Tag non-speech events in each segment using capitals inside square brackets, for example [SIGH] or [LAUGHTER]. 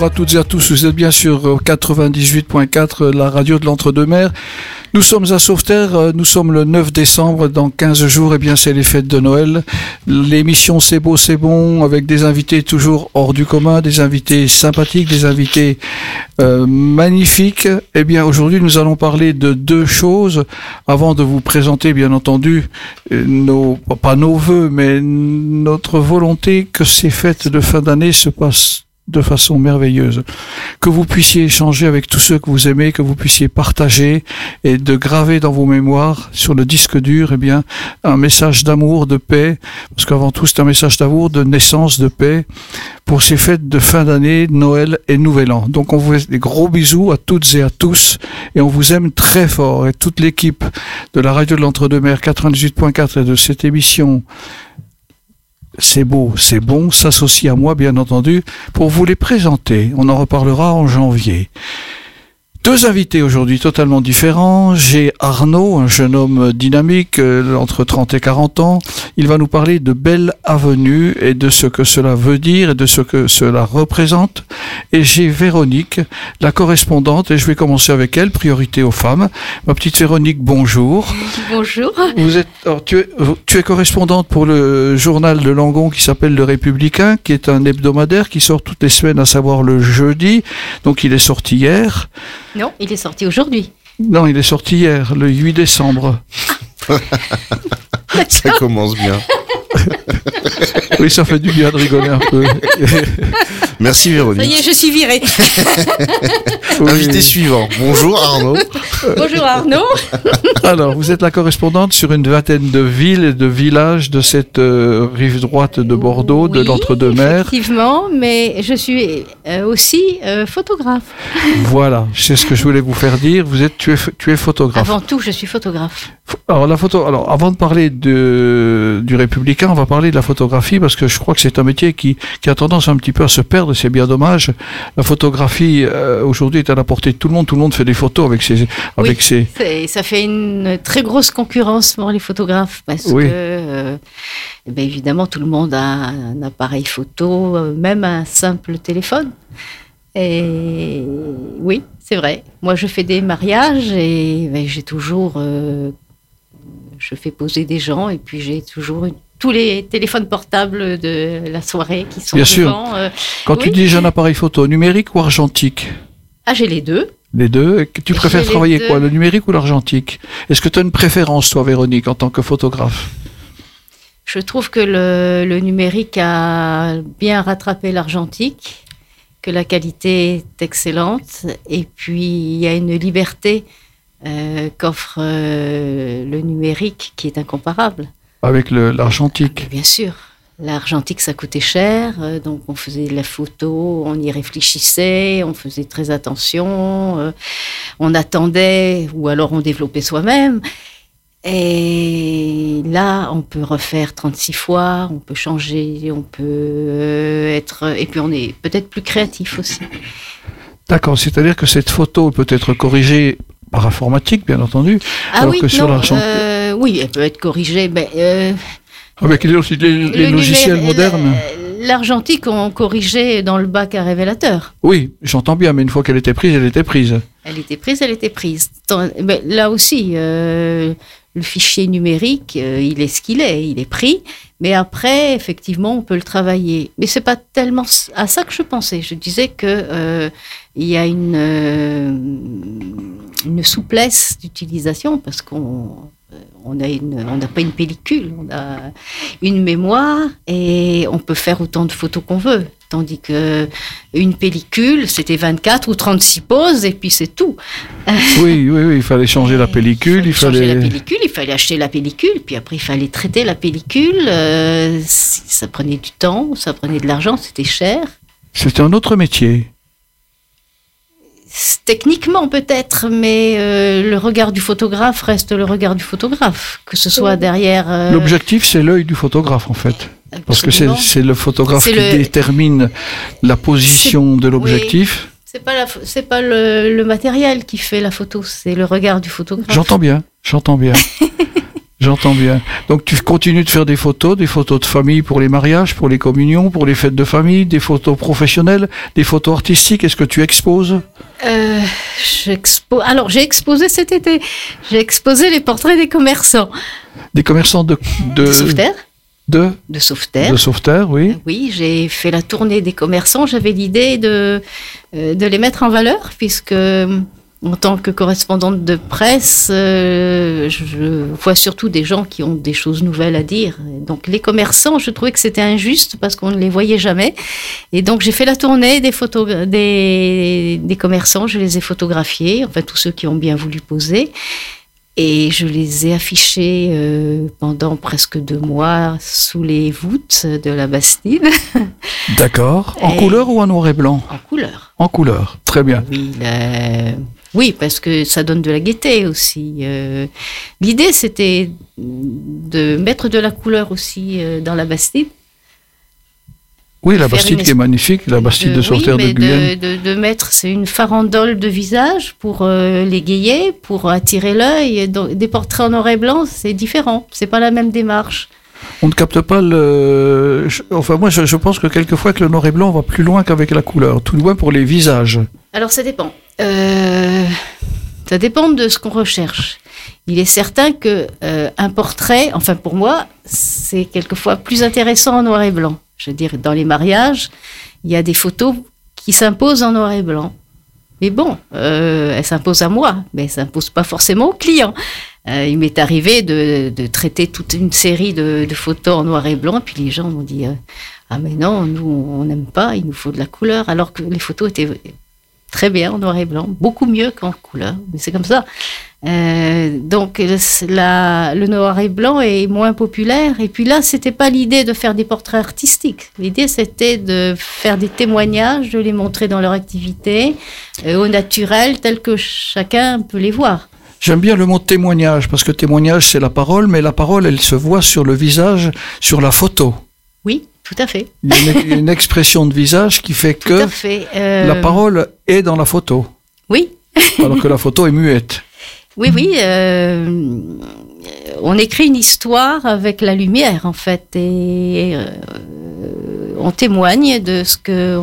bonjour à toutes et à tous. Vous êtes bien sur 98.4, la radio de l'Entre-deux-Mers. Nous sommes à Sauveterre, euh, nous sommes le 9 décembre, dans 15 jours, eh bien c'est les fêtes de Noël. L'émission C'est beau, c'est bon, avec des invités toujours hors du commun, des invités sympathiques, des invités euh, magnifiques. Eh bien aujourd'hui nous allons parler de deux choses, avant de vous présenter bien entendu euh, nos, pas nos voeux, mais notre volonté que ces fêtes de fin d'année se passent de façon merveilleuse. Que vous puissiez échanger avec tous ceux que vous aimez, que vous puissiez partager et de graver dans vos mémoires sur le disque dur, eh bien, un message d'amour, de paix, parce qu'avant tout c'est un message d'amour, de naissance, de paix pour ces fêtes de fin d'année, Noël et Nouvel An. Donc on vous fait des gros bisous à toutes et à tous et on vous aime très fort et toute l'équipe de la radio de l'Entre-deux-Mers 98.4 et de cette émission c'est beau, c'est bon, s'associe à moi bien entendu pour vous les présenter. On en reparlera en janvier. Deux invités aujourd'hui totalement différents. J'ai Arnaud, un jeune homme dynamique euh, entre 30 et 40 ans. Il va nous parler de Belle Avenue et de ce que cela veut dire et de ce que cela représente. Et j'ai Véronique, la correspondante, et je vais commencer avec elle, priorité aux femmes. Ma petite Véronique, bonjour. Bonjour. Vous êtes, tu, es, tu es correspondante pour le journal de Langon qui s'appelle Le Républicain, qui est un hebdomadaire qui sort toutes les semaines, à savoir le jeudi. Donc il est sorti hier. Non, il est sorti aujourd'hui. Non, il est sorti hier, le 8 décembre. Ça commence bien. [LAUGHS] oui, ça fait du bien de rigoler un peu. [LAUGHS] Merci Véronique. Ça y est, je suis virée. [LAUGHS] Invité suivant. Bonjour Arnaud. Bonjour Arnaud. [LAUGHS] Alors, vous êtes la correspondante sur une vingtaine de villes et de villages de cette euh, rive droite de Bordeaux, de l'Entre-deux-Mers. Effectivement, mais je suis euh, aussi euh, photographe. Voilà, c'est ce que je voulais vous faire dire. Vous êtes, tu es, tu es photographe. Avant tout, je suis photographe. Alors la photo. Alors avant de parler de, du républicain, on va parler de la photographie parce que je crois que c'est un métier qui, qui a tendance un petit peu à se perdre. C'est bien dommage. La photographie aujourd'hui est à la portée de tout le monde. Tout le monde fait des photos avec ses avec oui, ses. Ça fait une très grosse concurrence pour les photographes parce Oui. que, euh, eh bien, évidemment, tout le monde a un appareil photo, euh, même un simple téléphone. Et oui, c'est vrai. Moi, je fais des mariages et ben, j'ai toujours, euh, je fais poser des gens et puis j'ai toujours une- tous les téléphones portables de la soirée qui sont Bien sûr. devant. euh. Quand tu dis j'ai un appareil photo, numérique ou argentique Ah, j'ai les deux. Les deux. Tu préfères travailler quoi, le numérique ou l'argentique Est-ce que tu as une préférence, toi, Véronique, en tant que photographe Je trouve que le, le numérique a bien rattrapé l'argentique, que la qualité est excellente, et puis il y a une liberté euh, qu'offre euh, le numérique qui est incomparable. Avec l'argentique Bien sûr, l'argentique ça coûtait cher, euh, donc on faisait de la photo, on y réfléchissait, on faisait très attention, euh, on attendait ou alors on développait soi-même. Et là, on peut refaire 36 fois, on peut changer, on peut euh, être. Et puis on est peut-être plus créatif aussi. D'accord, c'est-à-dire que cette photo peut être corrigée par informatique, bien entendu, Ah Alors oui, que sur non, l'argent- euh, oui, elle peut être corrigée. Mais, euh, avec les, les- les le logiciels modernes. euh, L'argentique, on corrigeait dans le bac à révélateur. Oui, j'entends bien, mais une fois qu'elle était prise, elle était prise. Elle était prise, elle était prise. Mais là aussi, euh, le fichier numérique, euh, il est ce qu'il est, il est pris. Mais après, effectivement, on peut le travailler. Mais c'est pas tellement à ça que je pensais. Je disais que euh, il y a une une souplesse d'utilisation parce qu'on on a une, on n'a pas une pellicule, on a une mémoire et on peut faire autant de photos qu'on veut. Tandis que une pellicule, c'était 24 ou 36 poses et puis c'est tout. Oui, oui, oui, il fallait changer la [LAUGHS] pellicule, il changer fallait. la pellicule, il fallait acheter la pellicule, puis après il fallait traiter la pellicule. euh, ça prenait du temps, ça prenait de l'argent, c'était cher. C'était un autre métier. Techniquement peut-être, mais euh, le regard du photographe reste le regard du photographe, que ce soit derrière. euh, L'objectif, c'est l'œil du photographe, en fait. Parce que c'est le photographe qui le- détermine la position de l'objectif. C'est pas la, pho- c'est pas le, le matériel qui fait la photo, c'est le regard du photographe. J'entends bien, j'entends bien. [LAUGHS] J'entends bien. Donc tu continues de faire des photos, des photos de famille pour les mariages, pour les communions, pour les fêtes de famille, des photos professionnelles, des photos artistiques. Est-ce que tu exposes? Euh, Alors j'ai exposé cet été. J'ai exposé les portraits des commerçants. Des commerçants de de, de sauveterre. De, de sauveterre. De sauveterre, oui. Oui, j'ai fait la tournée des commerçants. J'avais l'idée de, euh, de les mettre en valeur, puisque en tant que correspondante de presse, euh, je vois surtout des gens qui ont des choses nouvelles à dire. Donc les commerçants, je trouvais que c'était injuste parce qu'on ne les voyait jamais. Et donc j'ai fait la tournée des, photos, des, des commerçants, je les ai photographiés, enfin tous ceux qui ont bien voulu poser. Et je les ai affichés euh, pendant presque deux mois sous les voûtes de la Bastide. D'accord. En couleur ou en noir et blanc? En couleur. En couleur, très bien. Oui, oui, parce que ça donne de la gaieté aussi. Euh, l'idée, c'était de mettre de la couleur aussi euh, dans la Bastide. Oui, la Bastide qui est magnifique, la Bastide de, Sauveterre de Guyenne. De, de, mettre, c'est une farandole de visage pour euh, l'égayer, pour attirer l'œil. Des portraits en noir et blanc, c'est différent. C'est pas la même démarche. On ne capte pas le. Enfin, moi, je, pense que quelquefois, que le noir et blanc va plus loin qu'avec la couleur, tout loin pour les visages. Alors, ça dépend. Euh, ça dépend de ce qu'on recherche. Il est certain que euh, un portrait, enfin pour moi, c'est quelquefois plus intéressant en noir et blanc. Je veux dire, dans les mariages, il y a des photos qui s'imposent en noir et blanc. Mais bon, euh, elles s'imposent à moi, mais elles s'imposent pas forcément au client. Euh, il m'est arrivé de, traiter toute une série de, photos en noir et blanc, puis les gens m'ont dit euh, Ah, mais non, nous, on n'aime pas, il nous faut de la couleur, alors que les photos étaient très bien en noir et blanc, beaucoup mieux qu'en couleur, mais c'est comme ça. Euh, donc le noir et blanc est moins populaire. Et puis là, c'était pas l'idée de faire des portraits artistiques. L'idée, c'était de faire des témoignages, de les montrer dans leur activité, au naturel, tel que chacun peut les voir. J'aime bien le mot témoignage, parce que témoignage, c'est la parole, mais la parole, elle se voit sur le visage, sur la photo. Oui, tout à fait. Il y a une, expression de visage qui fait que euh, la parole est dans la photo. Oui. alors que la photo est muette. Oui, oui. Euh, on écrit une histoire avec la lumière, en fait, et euh, on témoigne de ce que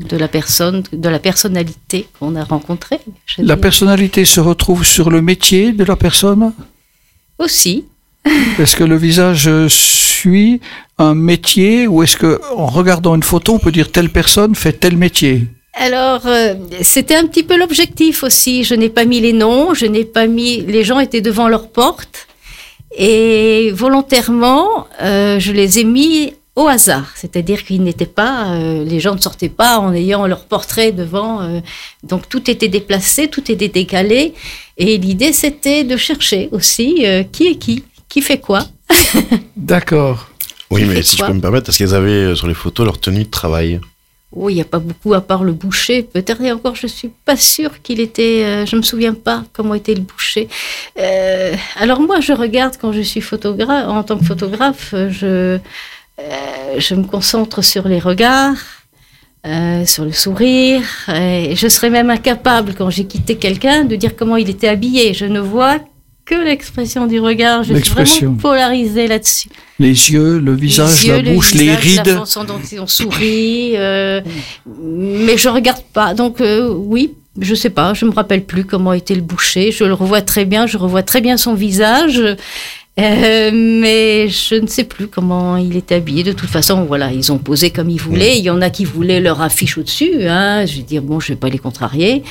de la personne, de la personnalité qu'on a rencontrée. La personnalité se retrouve sur le métier de la personne? Aussi. [LAUGHS] Est-ce que le visage suit un métier ou est-ce que en regardant une photo, on peut dire telle personne fait tel métier? Alors, euh, c'était un petit peu l'objectif aussi. Je n'ai pas mis les noms, je n'ai pas mis. Les gens étaient devant leur porte et volontairement, euh, je les ai mis au hasard. C'est-à-dire qu'ils n'étaient pas. Euh, les gens ne sortaient pas en ayant leur portrait devant. donc tout était déplacé, tout était décalé. Et l'idée, c'était de chercher aussi qui est qui, qui fait quoi. [LAUGHS] D'accord. Oui, mais si je peux me permettre, est-ce qu'ils avaient sur les photos leur tenue de travail oui, oh, il n'y a pas beaucoup à part le boucher. Peut-être et encore, je suis pas sûre qu'il était. Euh, je me souviens pas comment était le boucher. Euh, alors moi, je regarde quand je suis photographe, en tant que photographe, je euh, je me concentre sur les regards, sur le sourire. Et je serais même incapable quand j'ai quitté quelqu'un de dire comment il était habillé. Je ne vois que l'expression du regard. Je suis vraiment polarisée là-dessus. Les yeux, le visage, la bouche, les rides. La façon dont on sourit. Euh, mais je regarde pas. Donc euh, oui, je sais pas, je me rappelle plus comment était le boucher. Je le revois très bien, je revois très bien son visage. Euh, mais je ne sais plus comment il est habillé. De toute façon, voilà, ils ont posé comme ils voulaient. Il y en a qui voulaient leur affiche au-dessus. Hein. Je veux dire, bon, je vais pas les contrarier.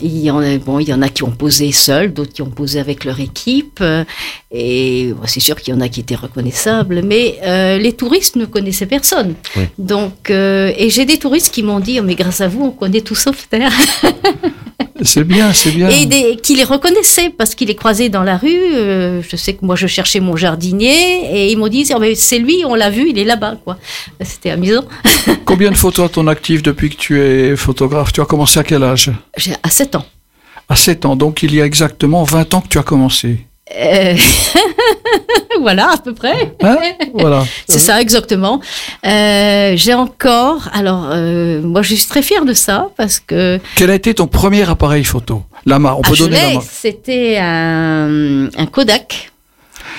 Il y en a, bon, il y en a qui ont posé seuls, d'autres qui ont posé avec leur équipe. Et c'est sûr qu'il y en a qui étaient reconnaissables. Mais euh, les touristes ne connaissaient personne. Donc, euh, et j'ai des touristes qui m'ont dit, oh, mais grâce à vous, on connaît tout Sauveterre. [LAUGHS] C'est bien, c'est bien. Et qui les reconnaissaient parce qu'ils les croisaient dans la rue. Euh, je sais que moi, je cherchais mon jardinier et ils m'ont dit oh, c'est lui, on l'a vu, il est là-bas. quoi. C'était amusant. [LAUGHS] Combien de photos à ton actif depuis que tu es photographe? Tu as commencé à quel âge? J'ai À 7 ans. À 7 ans, donc il y a exactement 20 ans que tu as commencé. Euh, [LAUGHS] [LAUGHS] voilà, à peu près. Hein voilà. [LAUGHS] C'est ça, exactement. Euh, j'ai encore. Alors, euh, moi, je suis très fière de ça parce que. Quel a été ton premier appareil photo? Lama, on peut ah, donner la C'était un, un, Kodak.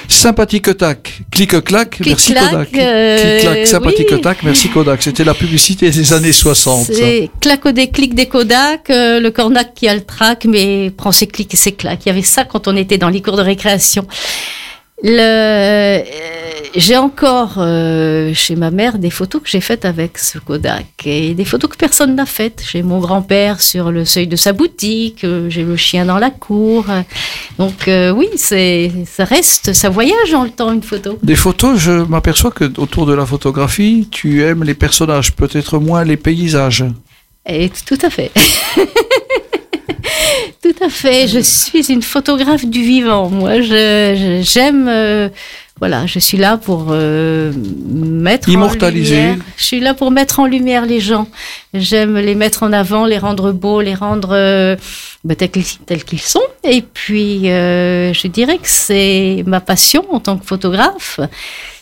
Sympathique tac, clic clac, Clic, merci clac, Kodak. euh, Clic clac, sympathique oui. tac, merci Kodak. C'était la publicité des années 60. ça. C'est clac au déclic des Kodak, euh, le cornac qui a le trac, mais prend ses clics et ses claques. Il y avait ça quand on était dans les cours de récréation. Le, euh, j'ai encore euh, chez ma mère des photos que j'ai faites avec ce Kodak et des photos que personne n'a faites. J'ai mon grand-père sur le seuil de sa boutique, euh, j'ai le chien dans la cour. Donc euh, oui, c'est, ça reste, ça voyage dans le temps une photo. Des photos, je m'aperçois que autour de la photographie, tu aimes les personnages, peut-être moins les paysages. Et tout à fait. [LAUGHS] [LAUGHS] tout à fait. Je suis une photographe du vivant. Moi, je, j'aime. euh, voilà, je suis là pour euh, mettre Immortaliser. En lumière, je suis là pour mettre en lumière les gens. J'aime les mettre en avant, les rendre beaux, les rendre euh, bah, tels, qu'ils, tels qu'ils sont. Et puis, euh, je dirais que c'est ma passion en tant que photographe.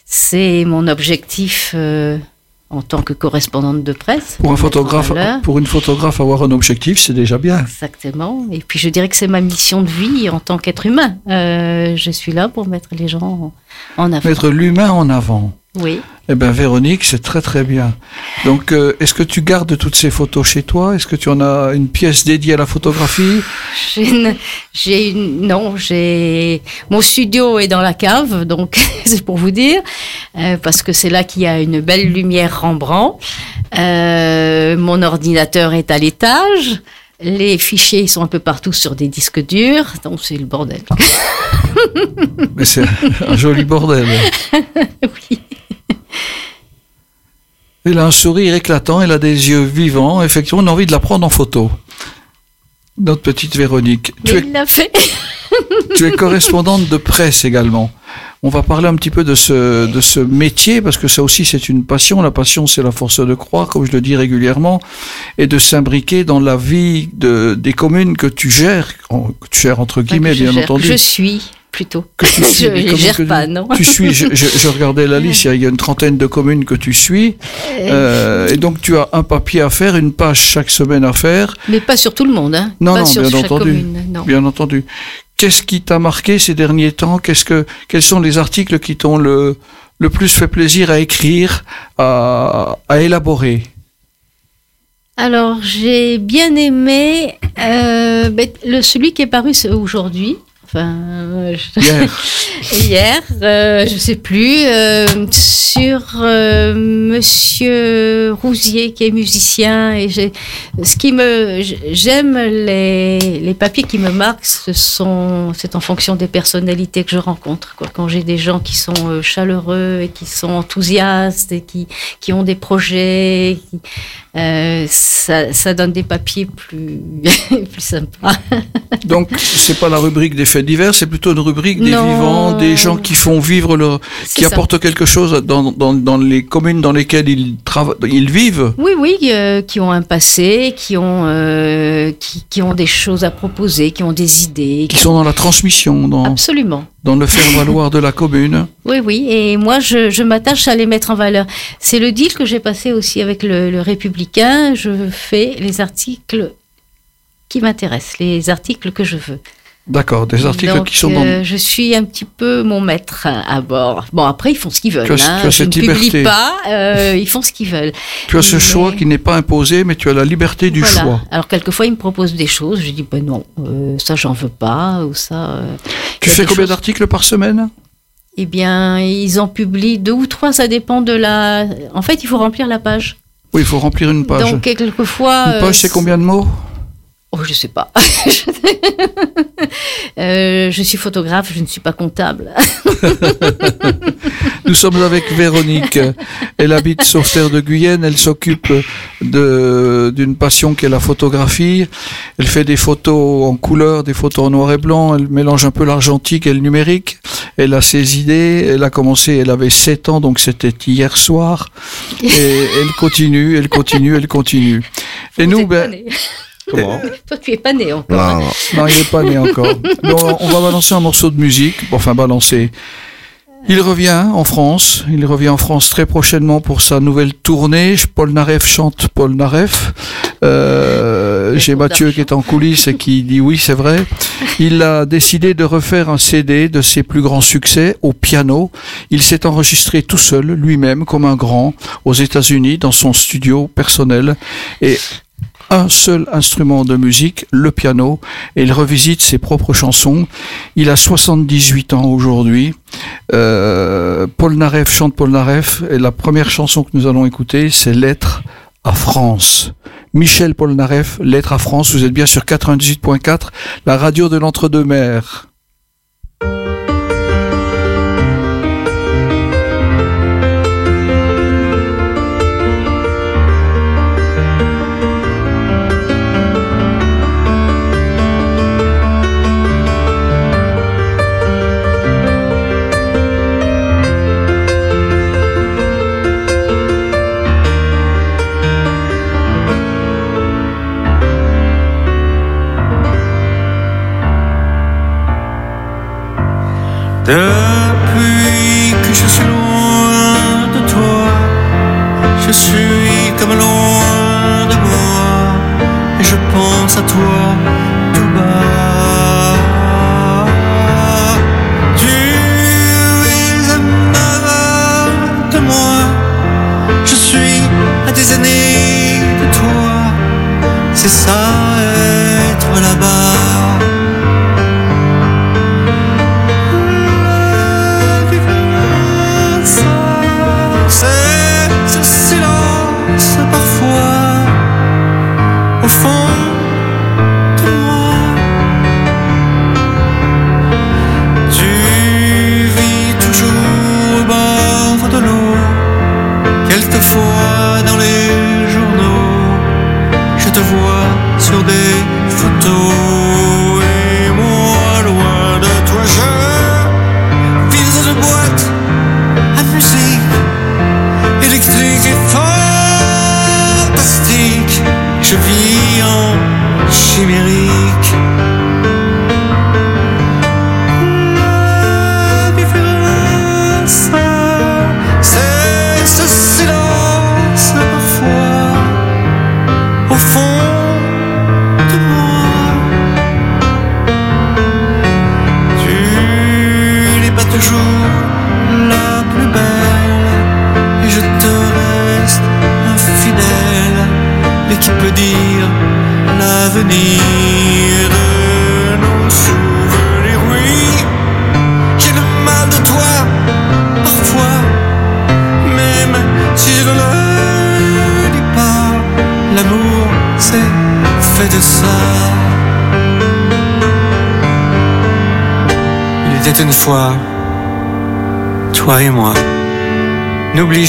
C'est mon objectif en tant que correspondante de presse. Pour un photographe, pour une photographe, avoir un objectif, c'est déjà bien. Exactement. Et puis je dirais que c'est ma mission de vie en tant qu'être humain. Euh, je suis là pour mettre les gens en en avant. Mettre l'humain en avant. Oui. Eh bien, Véronique, c'est très très bien. Donc, euh, est-ce que tu gardes toutes ces photos chez toi? Est-ce que tu en as une pièce dédiée à la photographie? J'ai une, non, j'ai mon studio est dans la cave, donc [LAUGHS] c'est pour vous dire, euh, parce que c'est là qu'il y a une belle lumière Rembrandt. Euh, mon ordinateur est à l'étage. Les fichiers sont un peu partout sur des disques durs, donc c'est le bordel. Mais c'est un joli bordel. [LAUGHS] oui. Elle a un sourire éclatant, elle a des yeux vivants. Effectivement, on a envie de la prendre en photo. Notre petite Véronique. Tu es l'a fait. [LAUGHS] Tu es correspondante de presse également. On va parler un petit peu de ce, de ce métier, parce que ça aussi c'est une passion. La passion, c'est la force de croire, comme je le dis régulièrement, et de s'imbriquer dans la vie de, des communes que tu gères, que tu gères entre guillemets, bien gère. entendu. Je suis plutôt. Que tu [LAUGHS] suis, je ne gère tu- pas, non. Tu suis, je, je- je regardais la [LAUGHS] liste, il y a- une trentaine de communes que tu suis, euh, et donc tu as un papier à faire, une page chaque semaine à faire, Mais pas sur tout le monde, hein. Non, pas non, sur bien chaque entendu. commune, non. bien entendu. Qu'est-ce qui t'a marqué ces derniers temps? Qu'est-ce que, Quels sont les articles qui t'ont le, le plus fait plaisir à écrire, à, à élaborer? Alors, j'ai bien aimé euh, ben, le, celui qui est paru aujourd'hui. Enfin, euh, je- hier [LAUGHS] hier, euh, je sais plus, euh, sur euh, Monsieur Rousier qui est musicien et j'ai, ce qui me, j'aime les, les papiers qui me marquent, ce sont, c'est en fonction des personnalités que je rencontre. Quoi. Quand j'ai des gens qui sont chaleureux et qui sont enthousiastes et qui, qui ont des projets, qui- euh, ça, ça donne des papiers plus, [LAUGHS] plus sympas. Donc, c'est pas la rubrique des faits divers, c'est plutôt une rubrique des Non. vivants, des gens qui font vivre leur, qui ça. apportent quelque chose dans, dans, dans les communes dans lesquelles ils ils vivent. Oui, oui, euh, qui ont un passé, qui ont, euh, qui, qui ont des choses à proposer, qui ont des idées. qui sont dans la transmission, dans, Absolument. Dans le faire-valoir de la commune. Oui, oui. Et moi, je, m'attache à les mettre en valeur. C'est le deal que j'ai passé aussi avec le Républicain. Je fais les articles qui m'intéressent, les articles que je veux. D'accord, des articles Donc, qui sont dans... euh, je suis un petit peu mon maître à bord. Bon, après, ils font ce qu'ils veulent. Tu as- hein. tu as Je cette ne publie liberté. pas. euh, ils font ce qu'ils veulent. Tu as ce mais- choix qui n'est pas imposé, mais tu as la liberté du Voilà. choix. Alors quelquefois ils me proposent des choses, je dis ben non, euh, ça j'en veux pas ou ça. Tu fais combien choses- d'articles par semaine? Eh bien, ils en publient deux ou trois, ça dépend de la. En fait, il faut remplir la page. Oui, il faut remplir une page. Donc quelquefois. une page, c'est combien de mots? Oh, je sais pas. [LAUGHS] Euh, je suis photographe, je ne suis pas comptable. [LAUGHS] Nous sommes avec Véronique. Elle habite sur terre de Guyenne. Elle s'occupe d'une passion qui est la photographie. Elle fait des photos en couleur, des photos en noir et blanc. Elle mélange un peu l'argentique et le numérique. Elle a ses idées. Elle a commencé, elle avait 7 ans, donc c'était hier soir. Et [LAUGHS] elle continue, elle continue, elle continue. Et nous, ben. Comment [LAUGHS] Toi, tu es pas né encore. Non, non. non, il n'est pas né encore. [LAUGHS] Mais on, on va balancer un morceau de musique. Bon, Enfin, balancer. Il revient en France, il revient en France très prochainement pour sa nouvelle tournée. Paul Naref chante Paul Naref. Euh, J'ai Mathieu qui est en coulisses et qui dit oui, c'est vrai. Il a décidé de refaire un CD de ses plus grands succès au piano. Il s'est enregistré tout seul, lui-même, comme un grand, aux États-Unis, dans son studio personnel. Et un seul instrument de musique, le piano, et il revisite ses propres chansons. Il a 78 ans aujourd'hui. Euh, Paul Naref chante Paul Naref, et la première chanson que nous allons écouter, c'est Lettre à France. Michel Polnareff, Lettre à France, vous êtes bien sur 98.4, la radio de l'entre-deux-mers. Depuis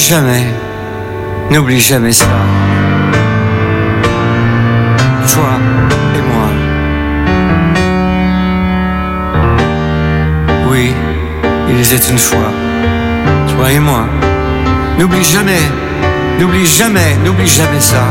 jamais, n'oublie jamais ça. Toi et moi. Oui, il était une fois, toi et moi. N'oublie jamais, n'oublie jamais, n'oublie jamais ça.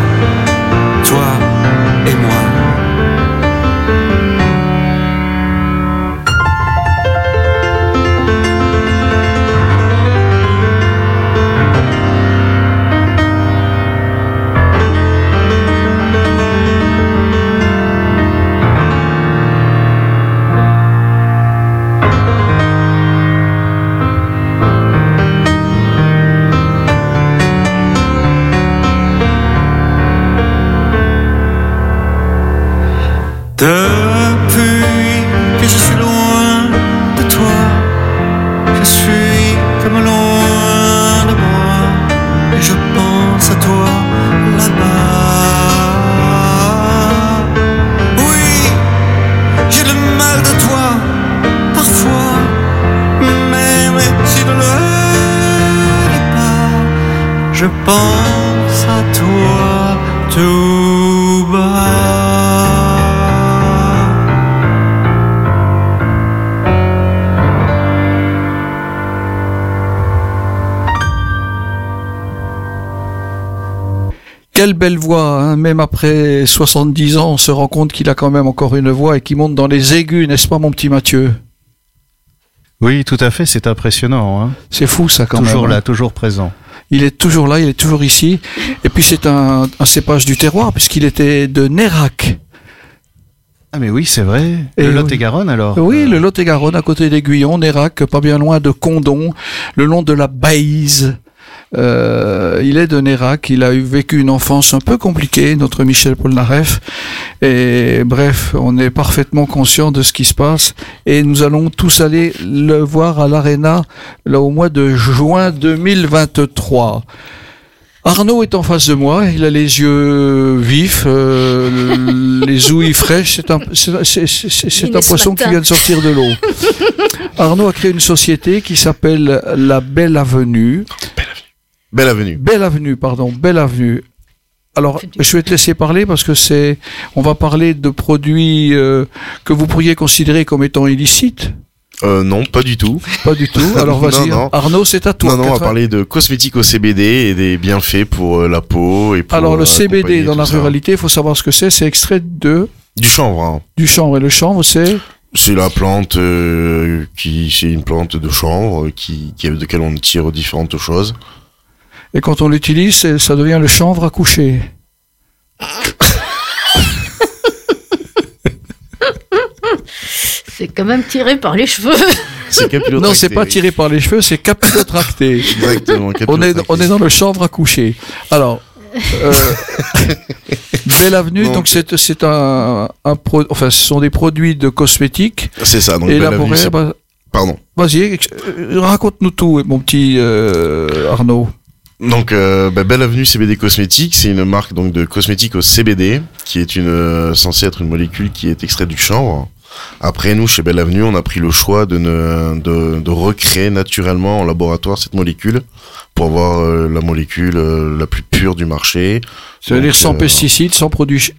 Quelle belle voix, hein même après 70 ans, on se rend compte qu'il a quand même encore une voix et qui monte dans les aigus, n'est-ce pas mon petit Mathieu? Oui, tout à fait, c'est impressionnant. Hein. C'est fou ça quand toujours même. hein. là, toujours présent. Il est toujours là, il est toujours ici. Et puis c'est un, un cépage du terroir puisqu'il était de Nérac. Ah mais oui, c'est vrai. Et le. Lot-et-Garonne alors Oui, Euh, le Lot-et-Garonne à côté d'Aiguillon, Nérac, pas bien loin de Condon, le long de la Baïse. Euh, il est de Nérac, il a eu vécu une enfance un peu compliquée, notre Michel Polnareff. Et bref, on est parfaitement conscient de ce qui se passe. Et nous allons tous aller le voir à l'Arena là, au mois de juin 2023. Arnaud est en face de moi, il a les yeux vifs, euh, [LAUGHS] les ouïes fraîches, c'est un, c'est, c'est- c'est- c'est Il un poisson qui vient de sortir de l'eau. [LAUGHS] Arnaud a créé une société qui s'appelle La Belle Avenue. Belle avenue. Belle Avenue, pardon, Belle Avenue. Alors, je vais te laisser parler parce que c'est, on va parler de produits euh, que vous pourriez considérer comme étant illicites. Euh, non, pas du tout. Pas du tout. [LAUGHS] Alors vas-y. Arnaud, c'est à toi. non, non, on va 80. parler de cosmétiques au CBD et des bienfaits pour euh, la peau et pour Alors le euh, CBD dans la ça. ruralité, il faut savoir ce que c'est. C'est extrait de Du chanvre. hein. du chanvre et le chanvre, c'est C'est la plante euh, qui, c'est une plante de chanvre qui, qui, de laquelle on tire différentes choses. Et quand on l'utilise, ça devient le chanvre à coucher. C'est quand même tiré par les cheveux. C'est capillotracté. Non, c'est pas oui. tiré par les cheveux, c'est capillotracté. Exactement. on est capillotracté. on est dans le chanvre à coucher. Alors. Euh, [LAUGHS] Belle Avenue, Donc- donc c'est c'est un, un pro, enfin ce sont des produits de cosmétiques C'est ça. Donc, Belle Avenue, élaborés. c'est- bah, Pardon. Vas-y, euh, raconte-nous tout, mon petit euh, Arnaud. Donc, euh, bah, Belle Avenue CBD Cosmétiques, c'est une marque donc de cosmétiques au CBD, qui est une euh, censée être une molécule qui est extraite du chanvre. Après, nous, chez Belle Avenue, on a pris le choix de, ne, de, de recréer naturellement en laboratoire cette molécule pour avoir euh, la molécule euh, la plus pure du marché. Ça veut Donc, dire sans euh, pesticides, sans produits,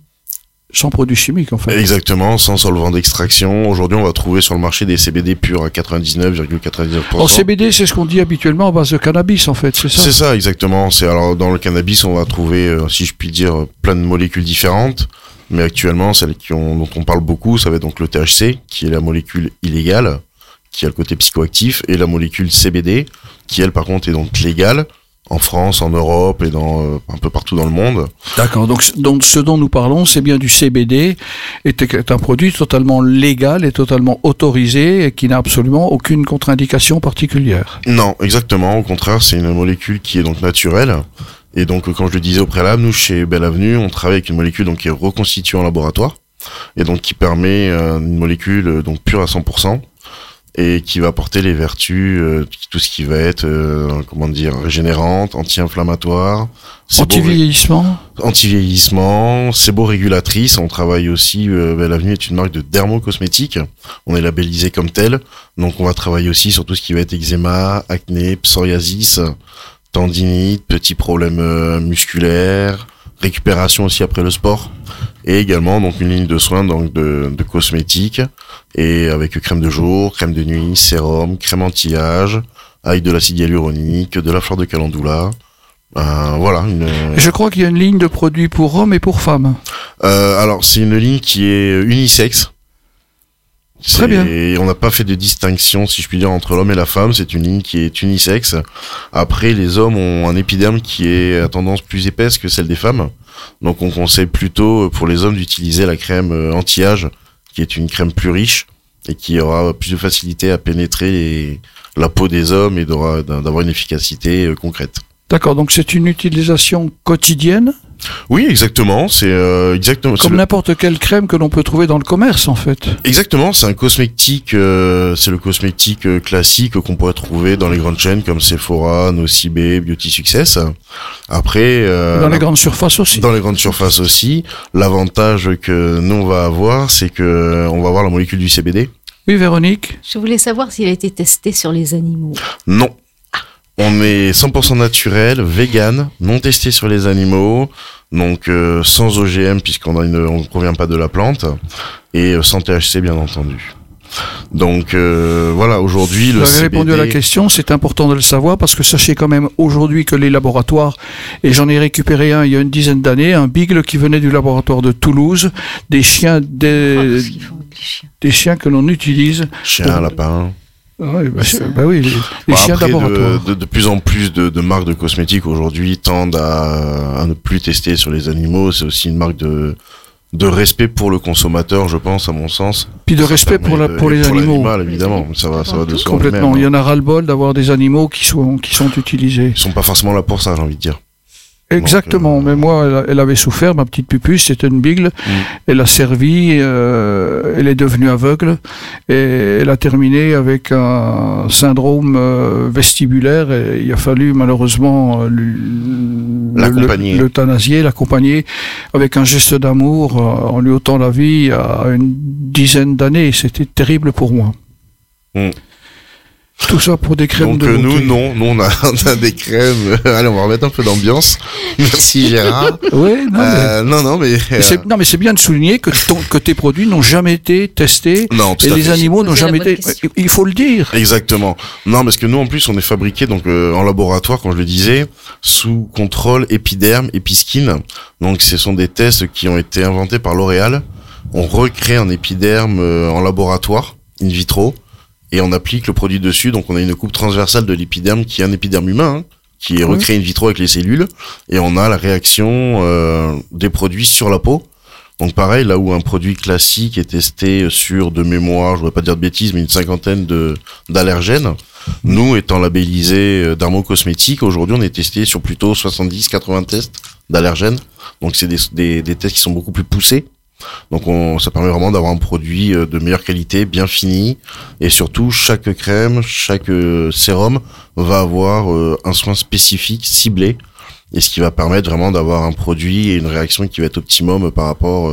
sans produits chimiques en fait. Exactement, sans solvant d'extraction. Aujourd'hui, on va trouver sur le marché des CBD purs à 99,99%. En CBD, c'est ce qu'on dit habituellement à base de cannabis en fait, c'est ça C'est ça, exactement. C'est alors dans le cannabis, on va trouver, euh, si je puis dire, plein de molécules différentes. Mais actuellement, celle qui ont, dont on parle beaucoup, ça va être donc le THC, qui est la molécule illégale, qui a le côté psychoactif, et la molécule CBD, qui elle, par contre, est donc légale en France, en Europe et dans euh, un peu partout dans le monde. D'accord. Donc, ce dont nous parlons, c'est bien du CBD, est, est un produit totalement légal et totalement autorisé et qui n'a absolument aucune contre-indication particulière. Non, exactement. Au contraire, c'est une molécule qui est donc naturelle. Et donc, euh, comme je le disais au préalable, nous, chez Belle Avenue, on travaille avec une molécule donc, qui est reconstituée en laboratoire. Et donc, qui permet euh, une molécule euh, donc pure à 100%. Et qui va apporter les vertus, euh, tout ce qui va être, euh, comment dire, régénérante, anti-inflammatoire, Anti-vieillissement anti-vieillissement, séborégulatrice. On travaille aussi, euh, Belle Avenue est une marque de dermocosmétique. On est labellisé comme tel. Donc on va travailler aussi sur tout ce qui va être eczéma, acné, psoriasis, tendinite, petits problèmes euh, musculaires, récupération aussi après le sport. Et également donc une ligne de soins donc de, de cosmétiques et avec crème de jour, crème de nuit, sérum, crème anti-âge, avec de l'acide hyaluronique, de la fleur de calendula. Euh, voilà, une, Je crois qu'il y a une ligne de produits pour hommes et pour femmes. euh, alors, c'est une ligne qui est unisexe. Très bien. Et on n'a pas fait de distinction, si je puis dire, entre l'homme et la femme. C'est une ligne qui est unisexe. Après, les hommes ont un épiderme qui est à tendance plus épaisse que celle des femmes. Donc, on conseille plutôt pour les hommes d'utiliser la crème euh, anti-âge, qui est une crème plus riche et qui aura plus de facilité à pénétrer les- la peau des hommes et d'avoir une efficacité euh, concrète. D'accord, donc c'est une utilisation quotidienne, Oui, exactement. C'est euh, exactement. comme le- n'importe quelle crème que l'on peut trouver dans le commerce en fait. Exactement, c'est un cosmétique, euh, c'est le cosmétique euh, classique qu'on pourrait trouver dans les grandes chaînes comme Sephora, Nocibé, Beauty Success. Après, euh, Dans les grandes surfaces aussi. dans les grandes surfaces aussi, l'avantage que nous on va avoir, c'est que on va avoir la molécule du CBD. Oui, Véronique Je voulais savoir s'il a été testé sur les animaux. Non. On est 100% naturel, vegan, non testé sur les animaux, donc euh, sans OGM puisqu'on ne provient pas de la plante et euh, sans THC bien entendu. Donc euh, voilà, aujourd'hui le Vous avez CBD... répondu à la question, c'est important de le savoir parce que sachez quand même aujourd'hui que les laboratoires, et j'en ai récupéré un il y a une dizaine d'années, un beagle qui venait du laboratoire de Toulouse, des chiens, des, des chiens que l'on utilise Chien, lapin. Ouais, bah, bah oui, les, les Bon, chiens laboratoire. de, de, de plus en plus de, de marques de cosmétiques aujourd'hui tendent à, à ne plus tester sur les animaux. C'est aussi une marque de, de respect pour le consommateur, je pense, à mon sens. Puis de Ça respect pour, la, pour les animaux. l'animal, évidemment. Ça va, ça va de soi. Complètement. Il y même, hein. en a ras-le-bol d'avoir des animaux qui sont, qui sont utilisés. Ils sont pas forcément là pour ça, j'ai envie de dire. Exactement. euh, Mais moi, elle, avait souffert, ma petite pupuche, c'était une bigle. Mm. Elle a servi, euh, elle est devenue aveugle et elle a terminé avec un syndrome euh, vestibulaire. Et il a fallu malheureusement l'euthanasier, l'accompagner avec un geste d'amour en lui ôtant la vie à une dizaine d'années. C'était terrible pour moi. Mm. Tout ça pour des crèmes Donc de euh, nous, non, nous on a, [LAUGHS] on a des crèmes. [LAUGHS] Allez, on va remettre un peu d'ambiance. [LAUGHS] Merci Gérard. Oui, non, mais- Euh, non, non, mais, Mais c'est- non, mais c'est bien de souligner que, ton- que tes produits n'ont jamais été testés non, et les fait. animaux n'ont jamais été. question. Il faut le dire. Exactement. Non, parce que nous, en plus, on est fabriqué donc euh, en laboratoire, comme je le disais, sous contrôle épiderme, épiskin. Donc, ce sont des tests qui ont été inventés par L'Oréal. On recrée un épiderme euh, en laboratoire, in vitro, et on applique le produit dessus. Donc, on a une coupe transversale de l'épiderme qui est un épiderme humain, hein, qui est Oui. recréé in vitro avec les cellules, et on a la réaction euh, des produits sur la peau. Donc pareil, là où un produit classique est testé sur de mémoire, je ne vais pas dire de bêtises, mais une cinquantaine de d'allergènes, nous étant labellisés euh, dermocosmétiques, aujourd'hui on est testé sur plutôt 70-80 tests d'allergènes. Donc c'est des, des, des tests qui sont beaucoup plus poussés. Donc on, ça permet vraiment d'avoir un produit euh, de meilleure qualité, bien fini, et surtout chaque crème, chaque euh, sérum va avoir euh, un soin spécifique, ciblé, et ce qui va permettre vraiment d'avoir un produit et une réaction qui va être optimum par rapport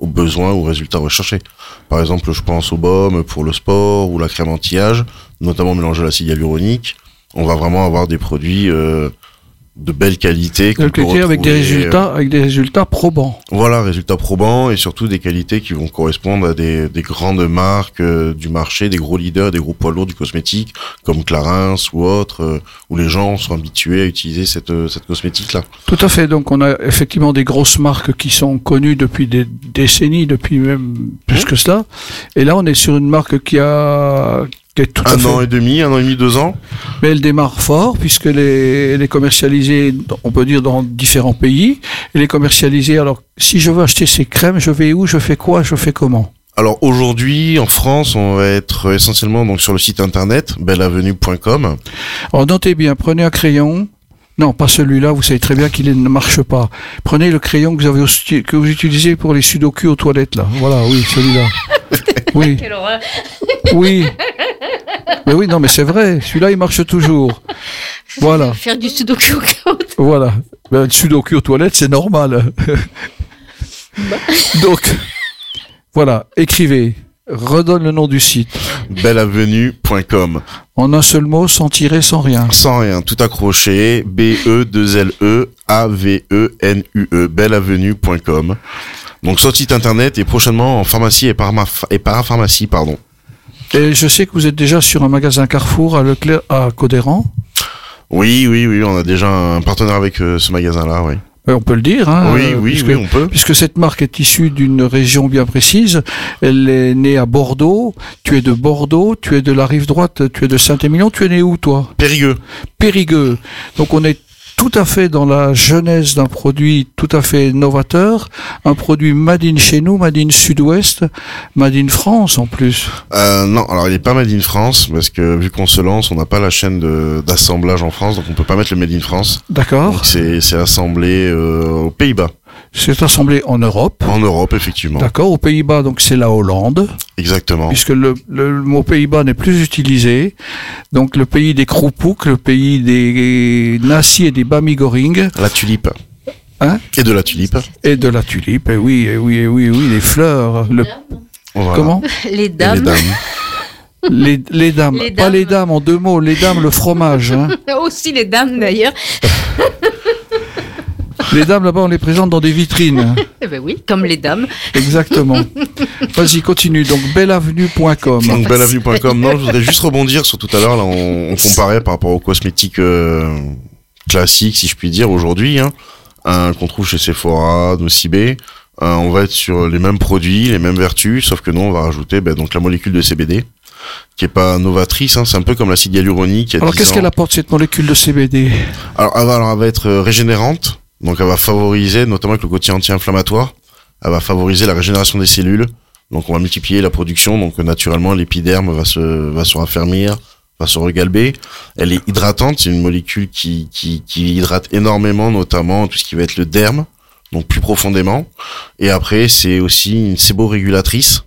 aux besoins ou aux résultats recherchés. Par exemple, je pense au baume pour le sport ou la crème anti-âge, notamment mélangée à l'acide hyaluronique. On va vraiment avoir des produits de belle qualité. qu'on De peut qualité avec des retrouver, euh, résultats, avec des résultats probants. voilà, résultats probants et surtout des qualités qui vont correspondre à des, des grandes marques euh, du marché, des gros leaders, des gros poids lourds du cosmétique, comme Clarins ou autres, euh, où les gens sont habitués à utiliser cette, euh, cette cosmétique-là. Tout à fait. Donc on a effectivement des grosses marques qui sont connues depuis des décennies, depuis même plus que cela. Et là, on est sur une marque qui a tout à Un fait. an et demi, un an et demi, deux ans. Mais elle démarre fort puisqu'elle est, elle est commercialisée, on peut dire, dans différents pays. Elle est commercialisée. Alors, si je veux acheter ces crèmes, je vais où Je fais quoi Je fais comment? Alors aujourd'hui, en France, on va être essentiellement donc sur le site internet belleavenue.com. Alors notez bien, prenez un crayon. Non, pas celui-là, vous savez très bien qu'il ne marche pas. Prenez le crayon que vous, avez que vous utilisez pour les sudoku aux toilettes, là. Voilà, oui, celui-là. [LAUGHS] [LAUGHS] Oui, Quelle horreur. oui. Mais oui, non, mais c'est vrai, celui-là, il marche toujours. [LAUGHS] Voilà, Faire du sudoku au cas où. voilà. Ben, le sudoku aux toilettes, c'est normal. [LAUGHS] Donc, voilà, écrivez. Redonne le nom du site. belleavenue.com. En un seul mot, sans tirer, sans rien. Sans rien, tout accroché. B-E-2-L-E A-V-E-N-U-E. belleavenue.com. Donc sur le site internet et prochainement en pharmacie et parapharmacie, pardon. Et je sais que vous êtes déjà sur un magasin Carrefour à Leclerc, à Codéran. Oui, oui, oui, on a déjà un partenaire avec euh, ce magasin-là, oui. Euh, On peut le dire. Hein, oui, euh, oui, puisque, oui, on peut. puisque cette marque est issue d'une région bien précise. Elle est née à Bordeaux. Tu es de Bordeaux, tu es de la rive droite, tu es de Saint-Émilion. Tu es né où, toi? Périgueux. Périgueux. Donc on est tout à fait dans la genèse d'un produit tout à fait novateur, un produit made in chez nous, made in Sud-Ouest, made in France en plus. Euh, non, alors il est pas Made in France parce que vu qu'on se lance, on n'a pas la chaîne d'assemblage en France, donc on peut pas mettre le Made in France. D'accord c'est assemblé euh, aux Pays-Bas, C'est assemblé en Europe. en Europe effectivement. D'accord, aux Pays-Bas, donc c'est la Hollande. Exactement. puisque le, le, le mot Pays-Bas n'est plus utilisé. Donc le pays des Kroupouks, le pays des Nassi et des Bamigoring, La tulipe. Hein? Et de la tulipe. et de la tulipe, et oui, et oui, et oui, et oui, les fleurs. Le, Voilà. comment? [LAUGHS] Les dames. les dames. [LAUGHS] les, les dames. Les Pas les dames en deux mots, les dames, le fromage. Hein. [LAUGHS] Aussi les dames d'ailleurs. Les dames, là-bas, on les présente dans des vitrines. Eh ben oui, comme les dames. Exactement. Vas-y, continue. Donc, belleavenue.com. Donc belleavenue.com. Non, je voudrais juste rebondir sur tout à l'heure. Là, on, on comparait par rapport aux cosmétiques euh, classiques, si je puis dire, aujourd'hui, hein, hein, qu'on trouve chez Sephora, Nocibé. Euh, on va être sur les mêmes produits, les mêmes vertus, sauf que nous, on va rajouter ben, donc la molécule de CBD. qui est pas novatrice. Hein. C'est un peu comme l'acide hyaluronique. Alors 10 qu'est-ce qu'elle apporte cette molécule de CBD Alors, elle va, alors, elle va être euh, régénérante, donc elle va favoriser, notamment avec le côté anti-inflammatoire, elle va favoriser la régénération des cellules. Donc on va multiplier la production, donc naturellement l'épiderme va se va se raffermir, va se regalber. Elle est hydratante, c'est une molécule qui, qui qui hydrate énormément, notamment tout ce qui va être le derme, donc plus profondément. Et après c'est aussi une séborégulatrice.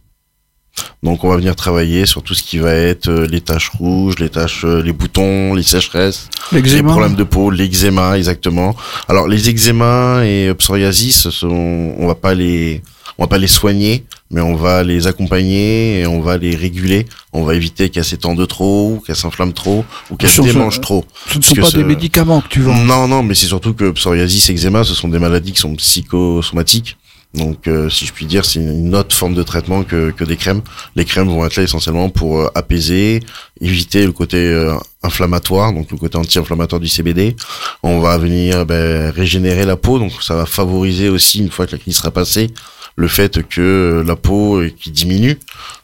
Donc on va venir travailler sur tout ce qui va être euh, les taches rouges, les taches, euh, les boutons, les sécheresses, les problèmes de peau, l'eczéma exactement. Alors les eczémas et euh, psoriasis, ce sont, on va pas les, on va pas les soigner, mais on va les accompagner et on va les réguler. On va éviter qu'elles s'étendent trop, ou qu'elles s'inflamment trop, ou qu'elles se démangent trop. Ce ne sont pas des médicaments que tu vends. Non, non, mais c'est surtout que psoriasis, eczéma, ce sont des maladies qui sont psychosomatiques. Donc, euh, si je puis dire, c'est une autre forme de traitement que, que des crèmes. Les crèmes vont être là essentiellement pour euh, apaiser, éviter le côté euh, inflammatoire, donc le côté anti-inflammatoire du CBD. On va venir ben, régénérer la peau, donc ça va favoriser aussi, une fois que la crise sera passée, le fait que euh, la peau euh, qui diminue.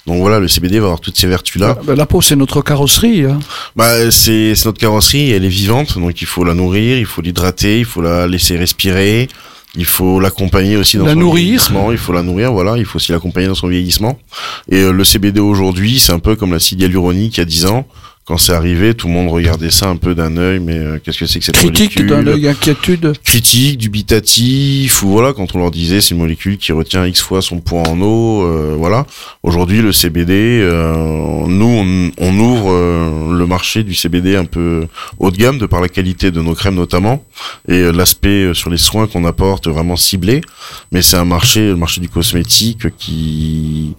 Donc voilà, le CBD va avoir toutes ces vertus-là. Bah, la peau, c'est notre carrosserie. hein. Bah, c'est c'est notre carrosserie, elle est vivante, donc il faut la nourrir, il faut l'hydrater, il faut la laisser respirer, il faut l'accompagner aussi dans La son nourrir. vieillissement, il faut la nourrir, voilà, il faut aussi l'accompagner dans son vieillissement. Et euh, le CBD aujourd'hui, c'est un peu comme l'acide hyaluronique il y a 10 ans. Quand c'est arrivé, tout le monde regardait ça un peu d'un œil, mais euh, qu'est-ce que c'est que cette Critique molécule d'un œil inquiétude. critique, dubitatif, ou voilà, quand on leur disait c'est une molécule qui retient X fois son poids en eau, euh, voilà. Aujourd'hui, le CBD, euh, nous, on, on ouvre euh, le marché du CBD un peu haut de gamme, de par la qualité de nos crèmes notamment, et euh, l'aspect sur les soins qu'on apporte vraiment ciblé. Mais c'est un marché, le marché du cosmétique, qui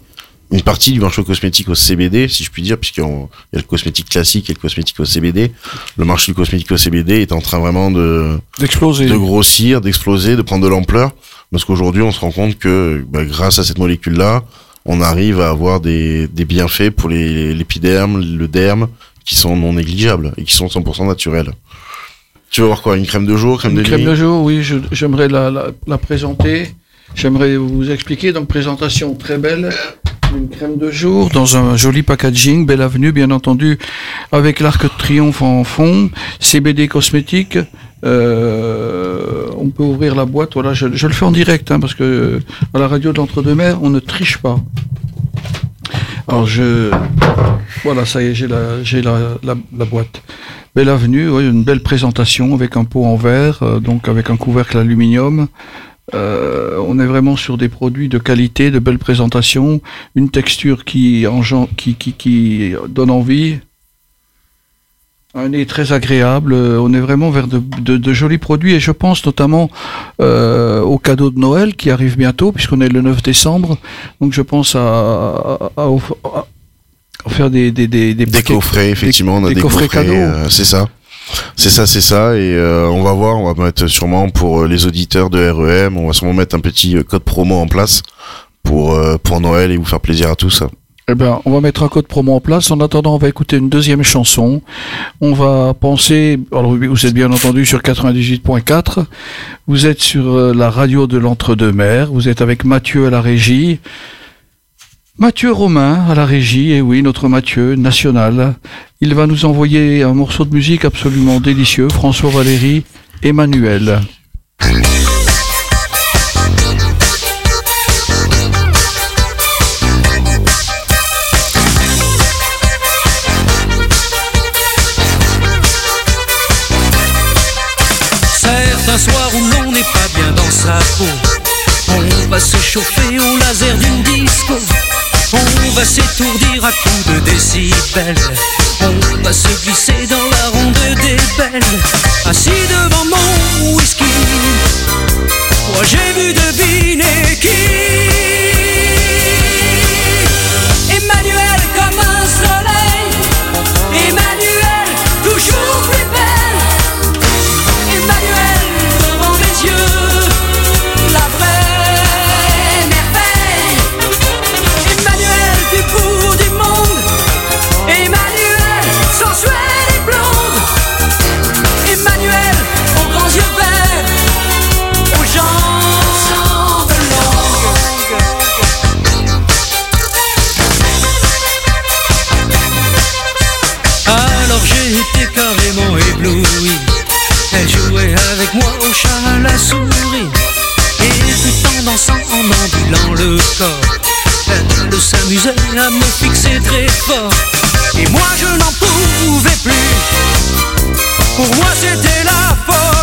une partie du marché cosmétique au CBD, si je puis dire, puisqu'il y a le cosmétique classique et le cosmétique au CBD. Le marché du cosmétique au CBD est en train vraiment de D'exploser. de grossir, d'exploser, de prendre de l'ampleur. Parce qu'aujourd'hui, on se rend compte que bah, grâce à cette molécule-là, on arrive à avoir des, des bienfaits pour les- l'épiderme, le derme, qui sont non négligeables et qui sont 100% naturels. Tu veux voir quoi Une crème de jour, crème Une de crème nuit de jour, oui, je- j'aimerais la, la, la présenter. J'aimerais vous expliquer. Donc, présentation très belle. Une crème de jour dans un joli packaging, belle avenue, bien entendu, avec l'arc de triomphe en fond, CBD cosmétique. Euh, on peut ouvrir la boîte. Voilà, je, le fais en direct, hein, parce que à la radio de l'entre-deux-mers, on ne triche pas. Alors, je. Voilà, ça y est, j'ai la, j'ai la, la, boîte. Belle avenue, ouais, une belle présentation avec un pot en verre, euh, donc avec un couvercle aluminium. Euh, on est vraiment sur des produits de qualité, de belle présentation, une texture qui, qui, qui, qui donne envie, un nez très agréable. Euh, On est vraiment vers de, de- de jolis produits et je pense notamment euh, au cadeau de Noël qui arrive bientôt puisqu'on est le 9 décembre. Donc je pense à, à, faire des, des, des, des Des paquets- coffrets, effectivement, on a des des, coffrets cadeaux. euh, c'est ça. C'est ça, c'est ça. Et euh, on va voir, on va mettre sûrement pour euh, les auditeurs de REM, on va sûrement mettre un petit euh, code promo en place pour, pour Noël et vous faire plaisir à tous. Eh ben, on va mettre un code promo en place. En attendant, on va écouter une deuxième chanson. On va penser. Alors, vous êtes bien entendu sur 98.4. Vous êtes sur la radio de l'Entre-deux-Mers. Vous êtes avec Mathieu à la régie. Mathieu Romain à la régie. Et oui, notre Mathieu national. Il va nous envoyer un morceau de musique absolument délicieux. François Valéry, Emmanuel. Certains soirs où l'on n'est pas bien dans sa peau, on va se chauffer au laser d'une disco. On va s'étourdir à coups de décibels. On va se glisser dans la ronde des belles. Assis devant mon whisky, moi j'ai vu deviner qui. Au chat à la souris. Et tout en dansant, en ambulant le corps. Elle s'amusait à me fixer très fort. Et moi je n'en pouvais plus. Pour moi c'était la folie.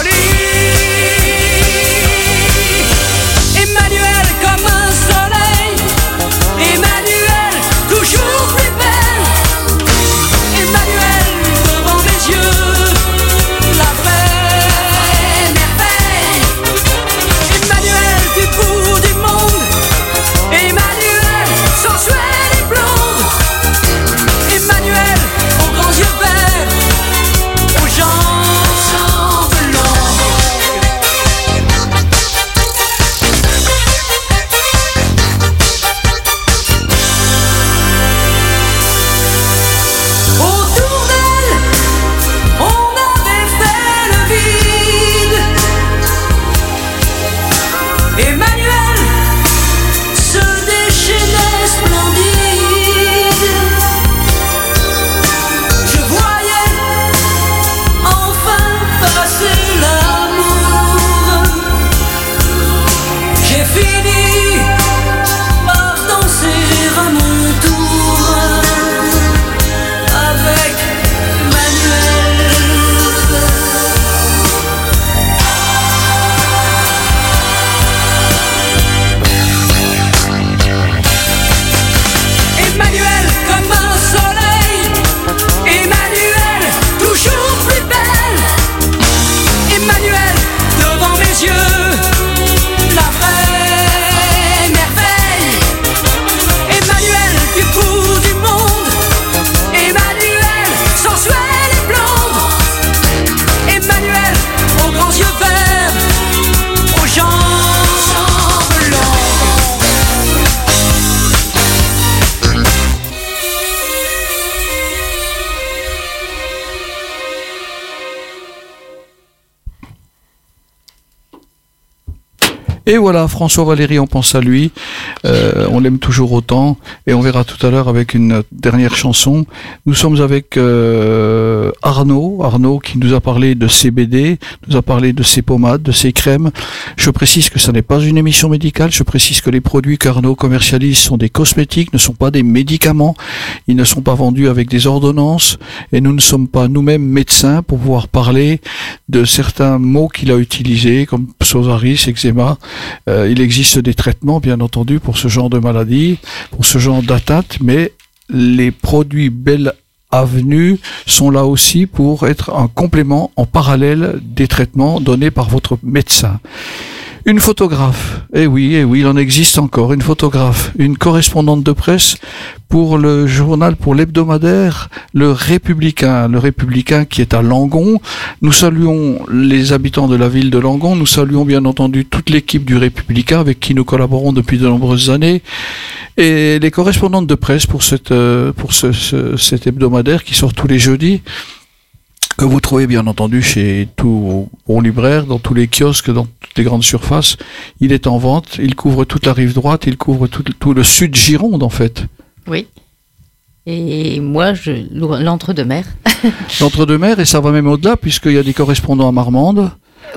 Et voilà, François Valéry, on pense à lui. Euh, on l'aime toujours autant. Et on verra tout à l'heure avec une dernière chanson. Nous sommes avec euh, Arnaud. Arnaud qui nous a parlé de ses BD, nous a parlé de ses pommades, de ses crèmes. Je précise que ça n'est pas une émission médicale. Je précise que les produits qu'Arnaud commercialise sont des cosmétiques, ne sont pas des médicaments. Ils ne sont pas vendus avec des ordonnances. Et nous ne sommes pas nous-mêmes médecins pour pouvoir parler de certains mots qu'il a utilisés, comme psoriasis, eczéma. Euh, il existe des traitements, bien entendu, pour ce genre de maladie, pour ce genre d'atteinte, mais les produits Belle Avenue sont là aussi pour être un complément en parallèle des traitements donnés par votre médecin. Une photographe, eh oui, eh oui, il en existe encore, une photographe, une correspondante de presse pour le journal, pour l'hebdomadaire, le Républicain, le Républicain qui est à Langon. Nous saluons les habitants de la ville de Langon, nous saluons bien entendu toute l'équipe du Républicain avec qui nous collaborons depuis de nombreuses années. Et les correspondantes de presse pour cette, euh, pour ce, ce- cet hebdomadaire qui sort tous les jeudis que vous trouvez bien entendu chez tout bon libraire, dans tous les kiosques, dans toutes les grandes surfaces. Il est en vente, il couvre toute la rive droite, il couvre tout, tout le sud Gironde en fait. Oui. Et moi, je l'entre-deux-mer. L'entre-deux-mer, [LAUGHS] et ça va même au-delà, puisqu'il y a des correspondants à Marmande,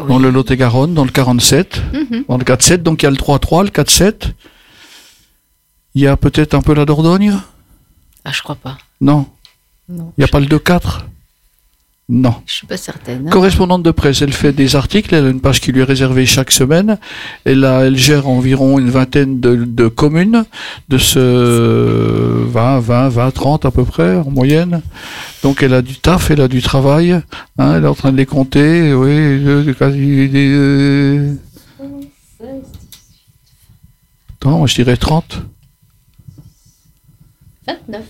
dans le Lot-et-Garonne, dans le 47, Mhm. dans le 4-7, donc il y a le 3-3, le 4-7. Il y a peut-être un peu la Dordogne? Ah, je crois pas. Non? Non. Il n'y a pas le 2-4 Non. Je suis pas certaine. hein. Correspondante de presse, elle fait des articles, elle a une page qui lui est réservée chaque semaine. Elle, a, elle gère environ une vingtaine de, de communes, de ce 20, 20, 20, 30 à peu près en moyenne. Donc elle a du taf, elle a du travail. Hein, elle est en train de les compter. Oui, quasi, euh, Attends, moi je dirais 30. 29.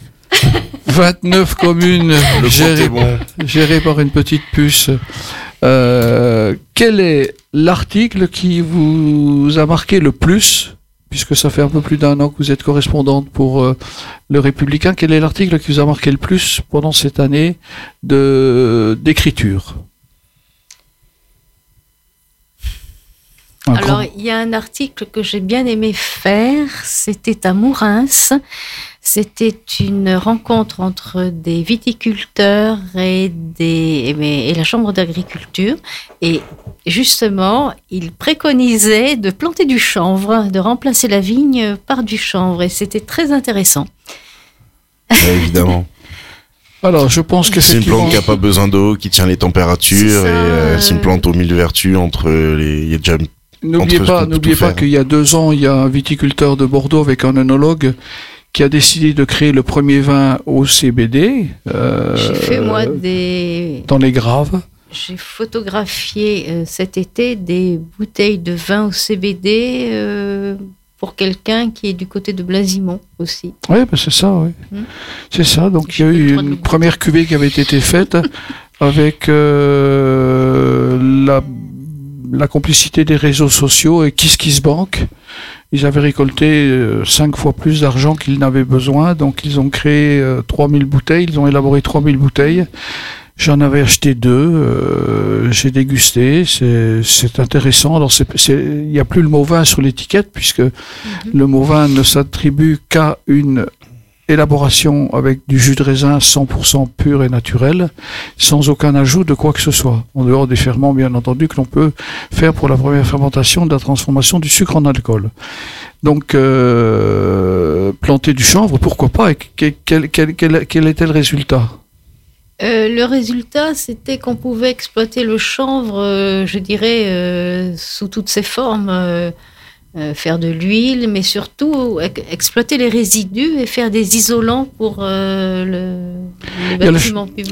29 communes gérées bon. par une petite puce. Euh, quel est l'article qui vous a marqué le plus, puisque ça fait un peu plus d'un an que vous êtes correspondante pour euh, le Républicain, quel est l'article qui vous a marqué le plus pendant cette année de d'écriture? Alors, il y a un article que j'ai bien aimé faire, c'était à Mourins. C'était une rencontre entre des viticulteurs et, des, mais- et la Chambre d'agriculture. Et justement, ils préconisaient de planter du chanvre, de remplacer la vigne par du chanvre. Et c'était très intéressant. Ouais, évidemment. [LAUGHS] Alors, je pense que C'est une plante qui a pas besoin d'eau, qui tient les températures, et euh, c'est une euh. plante aux mille vertus entre les. Il y a déjà n'oubliez pas, n'oubliez pas qu'il y a deux ans, il y a un viticulteur de Bordeaux avec un œnologue qui a décidé de créer le premier vin au CBD. euh, J'ai fait, moi, des. dans les graves. J'ai photographié euh, cet été des bouteilles de vin au CBD euh, pour quelqu'un qui est du côté de Blasimont aussi. Oui, ben c'est ça, oui. Hmm. C'est ça. Donc il y a eu une première cuvée qui avait été faite [LAUGHS] avec euh, la, la complicité des réseaux sociaux et KissKissBank. Ils avaient récolté euh, cinq fois plus d'argent qu'ils n'avaient besoin, donc ils ont créé euh, 3000 bouteilles, ils ont élaboré 3000 bouteilles. J'en avais acheté deux, euh, j'ai dégusté, c'est intéressant. Alors il n'y a plus le mot vin sur l'étiquette puisque le mot vin ne s'attribue qu'à une élaboration avec du jus de raisin 100% pur et naturel, sans aucun ajout de quoi que ce soit, en dehors des ferments bien entendu que l'on peut faire pour la première fermentation de la transformation du sucre en alcool. Donc euh, planter du chanvre, pourquoi pas Et quel, quel- était le résultat? Euh, le résultat, c'était qu'on pouvait exploiter le chanvre, euh, je dirais, sous toutes ses formes. Euh, faire de l'huile, mais surtout ex- exploiter les résidus et faire des isolants pour euh, le.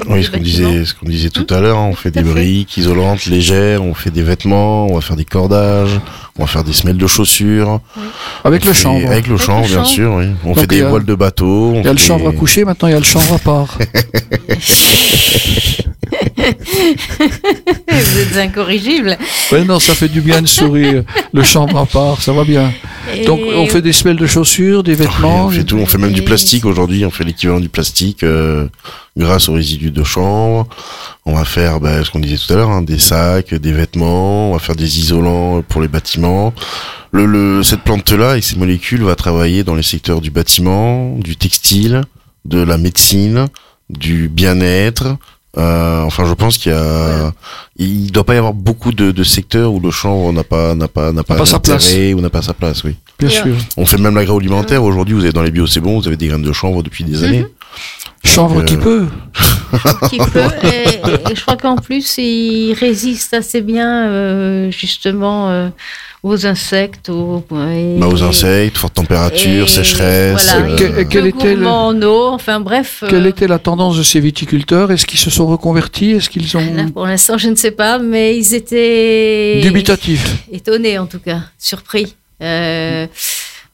Oui, ce qu'on disait, ce qu'on disait tout à l'heure, hein, on fait Tout des fait. briques isolantes légères, on fait des vêtements, on va faire des cordages, on va faire des semelles de chaussures. Avec le fait- chanvre. Avec le Avec chanvre, le bien chanvre. sûr, oui. On Donc, fait des a- voiles de bateau. Il y a le chanvre à coucher, maintenant il y a le chanvre à part. [LAUGHS] Vous êtes incorrigibles. ouais, non, ça fait du bien de sourire. Le chanvre à part, ça va bien. Et- Donc on fait des semelles de chaussures, des vêtements. on fait tout, on fait même du plastique aujourd'hui, on fait l'équivalent du plastique euh, grâce aux résidus de chanvre. On va faire bah, ce qu'on disait tout à l'heure, hein, des sacs, des vêtements, on va faire des isolants pour les bâtiments. Le, le, cette plante-là et ces molécules va travailler dans les secteurs du bâtiment, du textile, de la médecine, du bien-être. Euh, enfin, je pense qu'il y a, Voilà. il doit pas y avoir beaucoup de, de secteurs où le chanvre n'a pas n'a pas n'a pas, pas sa d'intérêt ou n'a pas sa place. Oui. Bien sûr. On fait même l'agroalimentaire. Aujourd'hui, vous êtes dans les bio, c'est bon, vous avez des graines de chanvre depuis des années. Chanvre Euh, qui peut. qui peut. Et, et je crois qu'en plus, il résiste assez bien, euh, justement, euh, aux insectes. Aux, et- Bah, aux insectes, forte température, et sécheresse. Voilà, euh, Que- quel était le- en eau. Enfin bref. Quelle euh, était la tendance de ces viticulteurs? Est-ce qu'ils se sont reconvertis? Est-ce qu'ils là, ont pour l'instant, je ne sais pas, mais ils étaient dubitatifs étonnés en tout cas, surpris. Euh,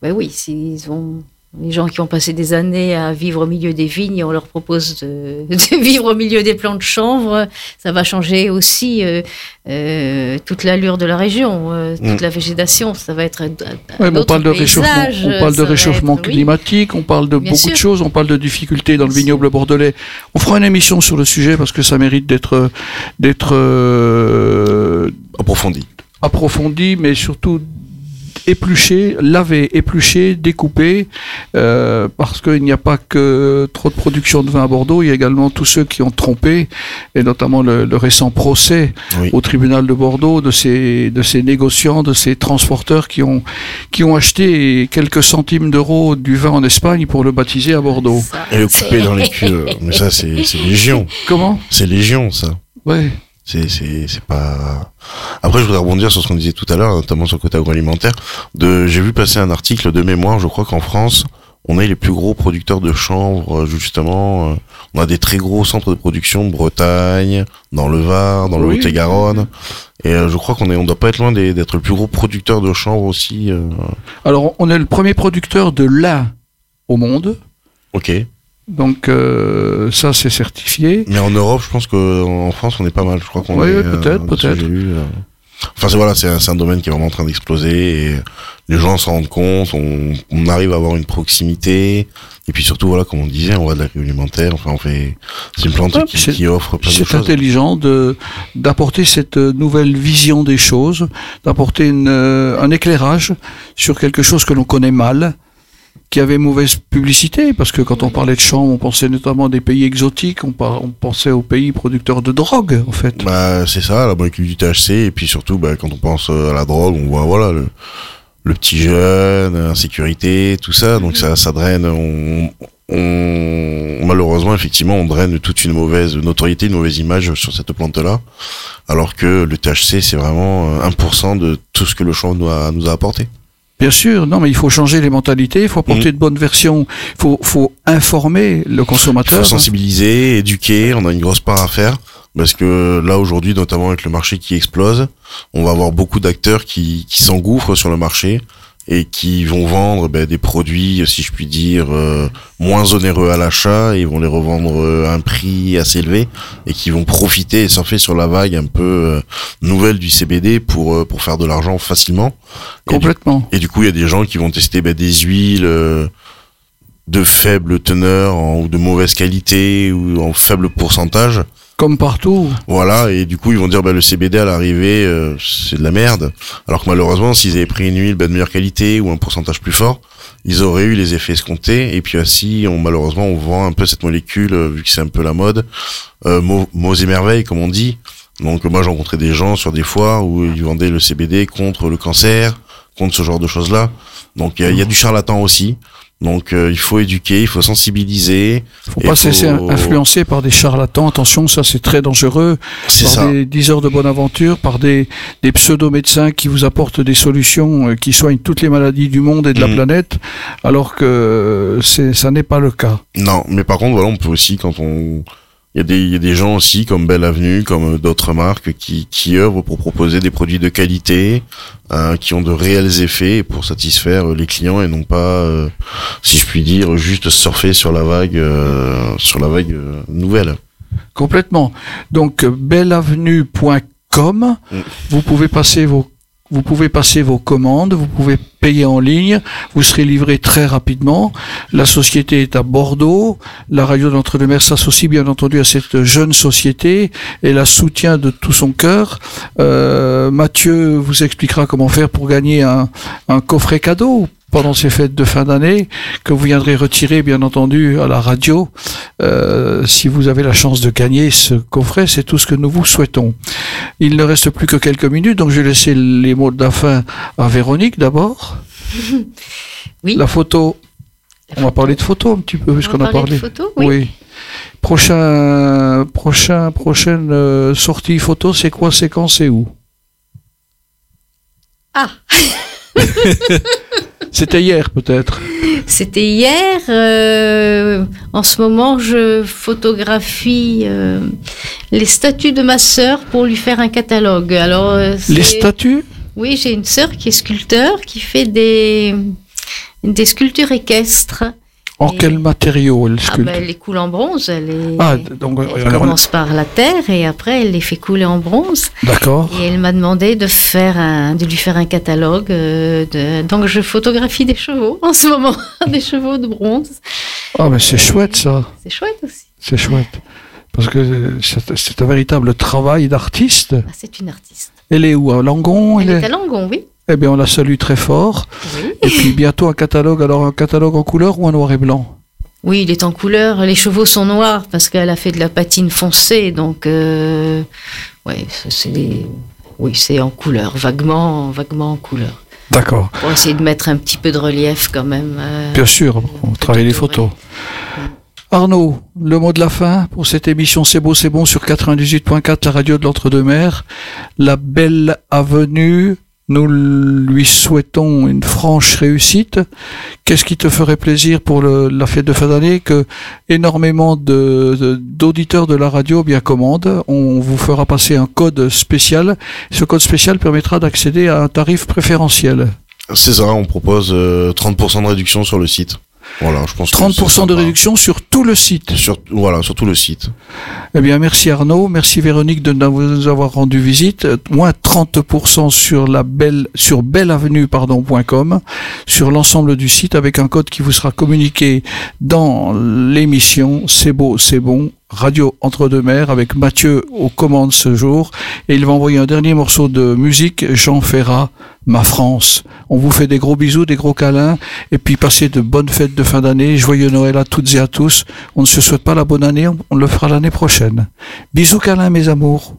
ben oui, s'ils ont les gens qui ont passé des années à vivre au milieu des vignes, on leur propose de, [LAUGHS] de vivre au milieu des plants de chanvre. Ça va changer aussi euh, euh, toute l'allure de la région, euh, toute Mm. la végétation. Ça va être Ouais, on parle de réchauffement, on parle de réchauffement être- oui. climatique, on parle de Bien beaucoup de choses, on parle de difficultés dans le sûr. vignoble bordelais. On fera une émission sur le sujet parce que ça mérite d'être d'être euh, approfondi. approfondi, mais surtout épluché, lavé, épluché, découpé, euh, parce qu'il n'y a pas que trop de production de vin à Bordeaux, il y a également tous ceux qui ont trompé, et notamment le, le récent procès Oui. au tribunal de Bordeaux de ces, de ces négociants, de ces transporteurs qui ont, qui ont acheté quelques centimes d'euros du vin en Espagne pour le baptiser à Bordeaux. Ça, Et le couper dans les culs. Mais ça, c'est c'est légion. Comment? C'est légion, ça. Ouais. C'est c'est c'est pas. Après, je voudrais rebondir sur ce qu'on disait tout à l'heure, notamment sur le côté agroalimentaire. De, j'ai vu passer un article de mémoire. Je crois qu'en France, on est les plus gros producteurs de chanvre. euh, Justement, euh, on a des très gros centres de production, Bretagne, dans le Var, dans le Oui. Lot-et-Garonne. Et euh, je crois qu'on est, on doit pas être loin d'être le plus gros producteur de chanvre aussi. Alors, on est le premier producteur de lin au monde. Ok. Donc euh, ça c'est certifié. Mais en Europe, je pense qu'en France, on est pas mal. Je crois qu'on Oui, est. peut-être, que peut-être. euh. Enfin, c'est voilà, c'est un, domaine qui est vraiment en train d'exploser et les gens s'en rendent compte. On, on arrive à avoir une proximité. Et puis surtout, voilà, comme on disait, on va de l'agroalimentaire. Enfin, on fait. C'est une plante Ouais, qui, offre plein de C'est intelligent de d'apporter cette euh, nouvelle vision des choses, d'apporter euh, un éclairage sur quelque chose que l'on connaît mal, qui avait mauvaise publicité, parce que quand on parlait de chambre, on pensait notamment des pays exotiques, on, pensait aux pays producteurs de drogue, en fait. Bah, c'est ça, la molécule du THC, et puis surtout, bah, quand on pense euh, à la drogue, on voit, voilà, le, petit jeune, insécurité, tout ça, donc ça, ça draine, on, malheureusement, effectivement, on draine toute une mauvaise notoriété, une mauvaise image sur cette plante-là, alors que le THC, c'est vraiment euh, 1% de tout ce que le a, nous a apporté. Bien sûr, non, mais il faut changer les mentalités, il faut apporter Mhm. de bonnes versions, il faut, faut informer le Il faut consommateur. hein. sensibiliser, éduquer, on a une grosse part à faire. Parce que là aujourd'hui, notamment avec le marché qui explose, on va avoir beaucoup d'acteurs qui, qui s'engouffrent sur le marché et qui vont vendre ben, des produits, si je puis dire, euh, moins onéreux à l'achat, et ils vont les revendre euh, à un prix assez élevé et qui vont profiter et surfer sur la vague un peu euh, nouvelle du CBD pour euh, pour faire de l'argent facilement. Et du Complètement. et du coup, il y a des gens qui vont tester bah, des huiles euh, de faible teneur en- ou de mauvaise qualité ou en faible pourcentage. Comme partout. Voilà, et du coup, ils vont dire bah, le CBD à l'arrivée, euh, c'est de la merde. Alors que malheureusement, s'ils avaient pris une huile bah, de meilleure qualité ou un pourcentage plus fort, ils auraient eu les effets escomptés. Et puis ainsi, on, malheureusement, on vend un peu cette molécule, euh, vu que c'est un peu la mode, euh, mots, et merveilles, comme on dit. Donc moi, j'ai rencontré des gens sur des foires où ils vendaient le CBD contre le cancer, contre ce genre de choses-là. Donc il y, a du charlatan aussi. Donc euh, il faut éduquer, il faut sensibiliser. Faut Et pas se laisser faut- influencer par des charlatans. Attention, ça c'est très dangereux. C'est par ça. des diseurs de bonne aventure, par des, des pseudo-médecins qui vous apportent des solutions euh, qui soignent toutes les maladies du monde et de la Mhm. planète, alors que c'est, ça n'est pas le cas. Non, mais par contre, voilà, on peut aussi, quand on... Il y, a des, il y a des gens aussi, comme Belle Avenue, comme euh, d'autres marques, qui, qui œuvrent pour proposer des produits de qualité, euh, qui ont de réels effets pour satisfaire les clients et non pas, euh, si je puis dire, juste surfer sur la vague, euh, sur la vague euh, nouvelle. Complètement. Donc, belleavenue.com, Mm. vous pouvez passer vos vous pouvez passer vos commandes, vous pouvez payer en ligne, vous serez livré très rapidement. La société est à Bordeaux. La radio de l'Entre-deux-Mers s'associe bien entendu à cette jeune société et la soutient de tout son cœur. Euh, Mathieu vous expliquera comment faire pour gagner un coffret cadeau pendant ces fêtes de fin d'année que vous viendrez retirer bien entendu à la radio. Euh, si vous avez la chance de gagner ce coffret, c'est tout ce que nous vous souhaitons. Il ne reste plus que quelques minutes, donc je vais laisser les mots de la fin à Véronique d'abord. [LAUGHS] Oui. La photo, La on va photo. parler de photo un petit peu, On puisqu'on a parlé. de photos, oui. Prochain, prochain, prochaine euh, sortie photo, c'est quoi, c'est quand, c'est où? Ah, [LAUGHS] C'était hier peut-être. c'était hier. euh, en ce moment, je photographie euh, les statues de ma sœur pour lui faire un catalogue. Alors, euh, Les statues? Oui, j'ai une sœur qui est sculpteur, qui fait des, des sculptures équestres. En Et- quel matériau elle Ah, sculpte ben, elle les coule en bronze. Elle, est- Ah, donc elle commence par la terre et après elle les fait couler en bronze. d'accord. Et elle m'a demandé de faire un, de lui faire un catalogue. euh, de... Donc je photographie des chevaux [LAUGHS] en ce moment, des chevaux de bronze. Ah mais c'est chouette ça, C'est chouette aussi. c'est chouette. Parce que c'est c'est un véritable travail d'artiste. Ah, c'est une artiste. Elle est où? À Langon? Elle elle est est- à Langon, oui. Eh bien, on la salue très fort. Oui. Et puis bientôt un catalogue. Alors un catalogue en couleur ou en noir et blanc? Oui, il est en couleur. Les chevaux sont noirs parce qu'elle a fait de la patine foncée, donc euh, ouais, c'est oui, c'est en couleur, vaguement, vaguement en couleur. D'accord. Pour essayer de mettre un petit peu de relief quand même. euh, Bien sûr, on travaille les photos, photos. Arnaud, le mot de la fin pour cette émission C'est beau, c'est bon sur 98.4, la radio de l'Entre-deux-Mers. La belle avenue, nous lui souhaitons une franche réussite. Qu'est-ce qui te ferait plaisir pour la fête de fin d'année que énormément de- de- d'auditeurs de, la radio bien commandent On vous fera passer un code spécial. Ce code spécial permettra d'accéder à un tarif préférentiel. C'est ça, on propose euh, 30% de réduction sur le site. Voilà, je pense que 30% c'est de réduction sur tout le site. Sur, voilà, sur tout le site. Eh bien, merci Arnaud, merci Véronique de nous avoir rendu visite. Moins 30% sur la belle, sur belleavenue, pardon, point .com, sur l'ensemble du site avec un code qui vous sera communiqué dans l'émission C'est beau, c'est bon Radio Entre-deux-Mers avec Mathieu aux commandes ce jour. Et il va envoyer un dernier morceau de musique, Jean Ferrat, Ma France. On vous fait des gros bisous, des gros câlins, et puis passez de bonnes fêtes de fin d'année. Joyeux Noël à toutes et à tous. On ne se souhaite pas la bonne année, on le fera l'année prochaine. Bisous câlins mes amours.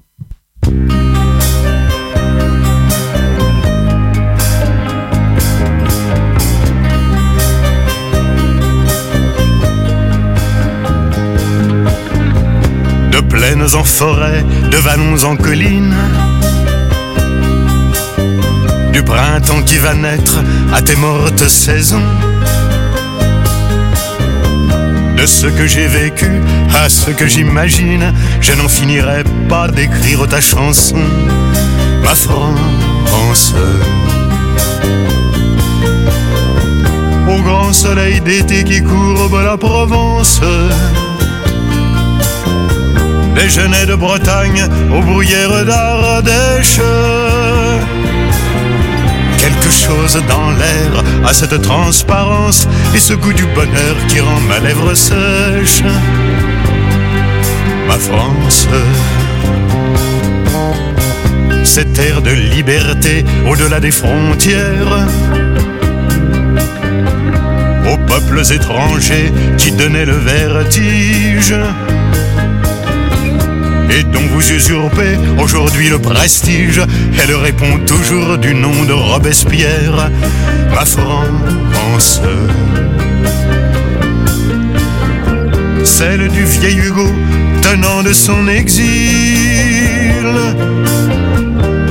En forêt, de vallons en collines, du printemps qui va naître à tes mortes saisons, de ce que j'ai vécu à ce que j'imagine, je n'en finirai pas d'écrire ta chanson, ma France. Au grand soleil d'été qui courbe la Provence les genêts de Bretagne aux bruyères d'Ardèche. Quelque chose dans l'air a cette transparence et ce goût du bonheur qui rend ma lèvre sèche. Ma France, cette air de liberté au-delà des frontières. Aux peuples étrangers qui donnaient le vertige et dont vous usurpez aujourd'hui le prestige. Elle répond toujours du nom de Robespierre, ma France. Celle du vieil Hugo tenant de son exil.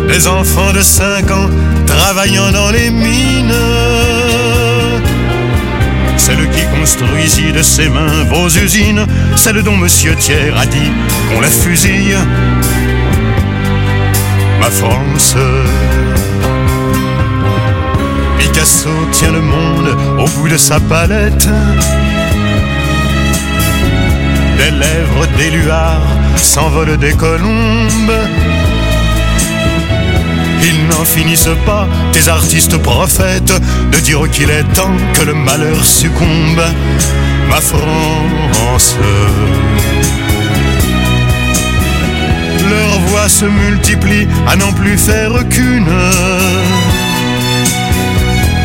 Des enfants de 5 ans travaillant dans les mines celle qui construisit de ses mains vos usines, celle dont Monsieur Thiers a dit qu'on la fusille. Ma France. Picasso tient le monde au bout de sa palette. Des lèvres d'éluard s'envolent des colombes. Ils n'en finissent pas, tes artistes prophètes, de dire qu'il est temps que le malheur succombe. Ma France. Leurs voix se multiplient à n'en plus faire qu'une.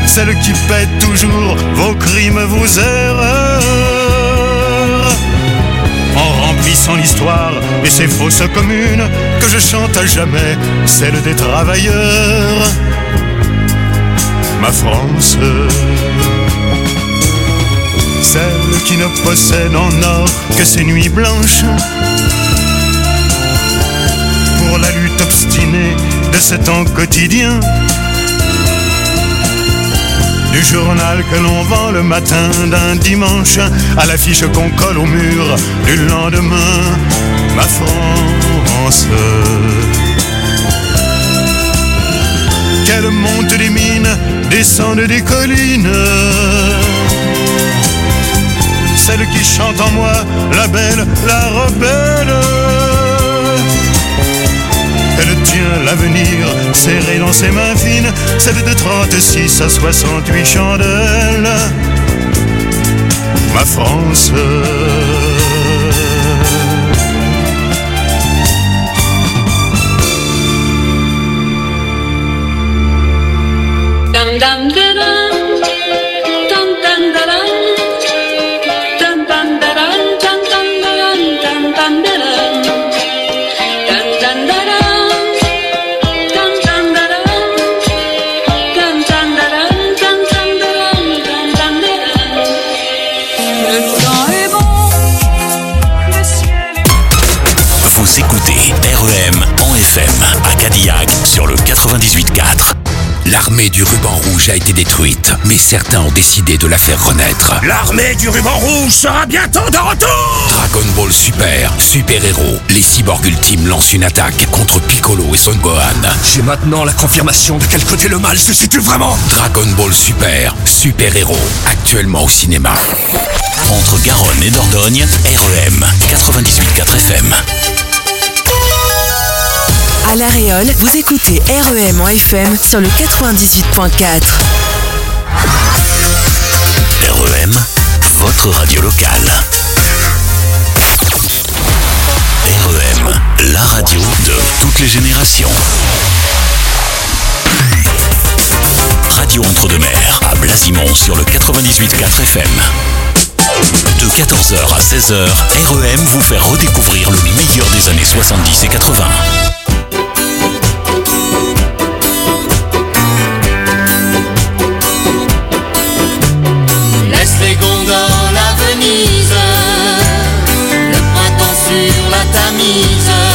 Celle qui pète toujours vos crimes, vos erreurs en remplissant l'histoire et ses fausses communes que je chante à jamais, celle des travailleurs. Ma France, celle qui ne possède en or que ses nuits blanches. Pour la lutte obstinée de ce temps quotidien du journal que l'on vend le matin d'un dimanche à l'affiche qu'on colle au mur du lendemain, ma France. Qu'elle monte des mines, descende des collines. Celle qui chante en moi, la belle, la rebelle. Elle tient l'avenir serré dans ses mains fines, celle de 36 à 68 chandelles. Ma France. gündemde L'armée du ruban rouge a été détruite, mais certains ont décidé de la faire renaître. L'armée du ruban rouge sera bientôt de retour Dragon Ball Super, super héros, les cyborgs ultimes lancent une attaque contre Piccolo et Son Gohan. J'ai maintenant la confirmation de quel côté le mal se situe vraiment Dragon Ball Super, super héros, actuellement au cinéma. Entre Garonne et Dordogne, REM 98.4 FM. À La Réole, vous écoutez REM en FM sur le 98.4. REM, votre radio locale. REM, la radio de toutes les générations. Radio Entre-deux-Mers à Blasimont sur le 98.4 FM. De 14h à 16h, REM vous fait redécouvrir le meilleur des années 70 et 80. knees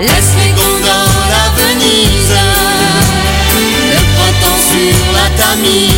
Laisse les gonds dans la Venise, le printemps sur la Tamise.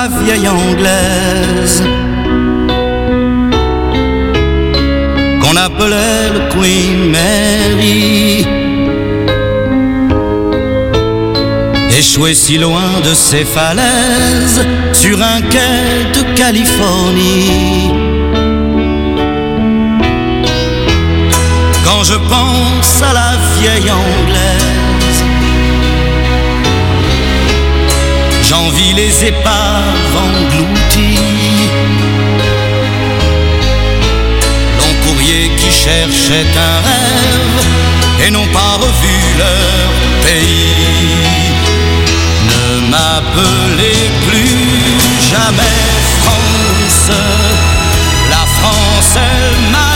la vieille anglaise qu'on appelait le Queen Mary. Échoué si loin de ses falaises, sur un quai de Californie. Quand je pense à la vieille anglaise, les épaves englouties. Long courrier qui cherchait un rêve et n'ont pas revu leur pays. Ne m'appelez plus jamais France. La France, elle m'a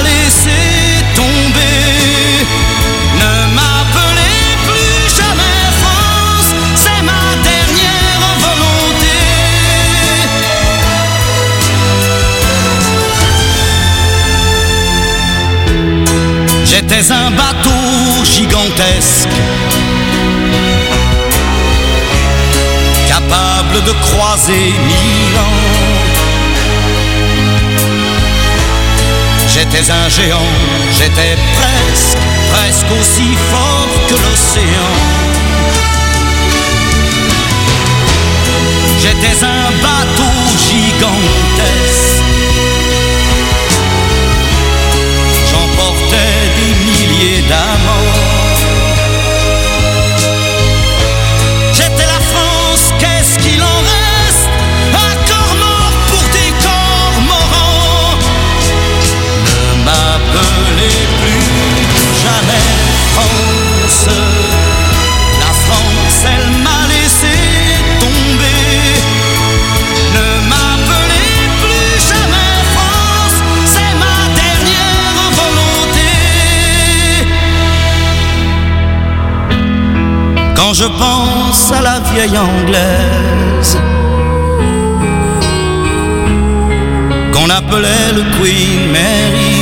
capable de croiser mille ans. J'étais un géant, j'étais presque, presque aussi fort que l'océan. J'étais un bateau gigantesque. quand je pense à la vieille anglaise qu'on appelait le Queen Mary.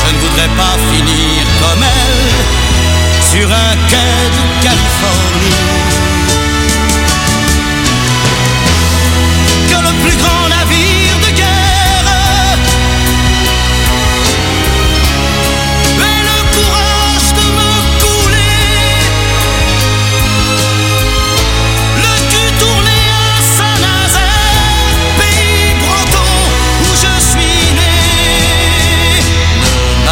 Je ne voudrais pas finir comme elle sur un quai de Californie. Que le plus grand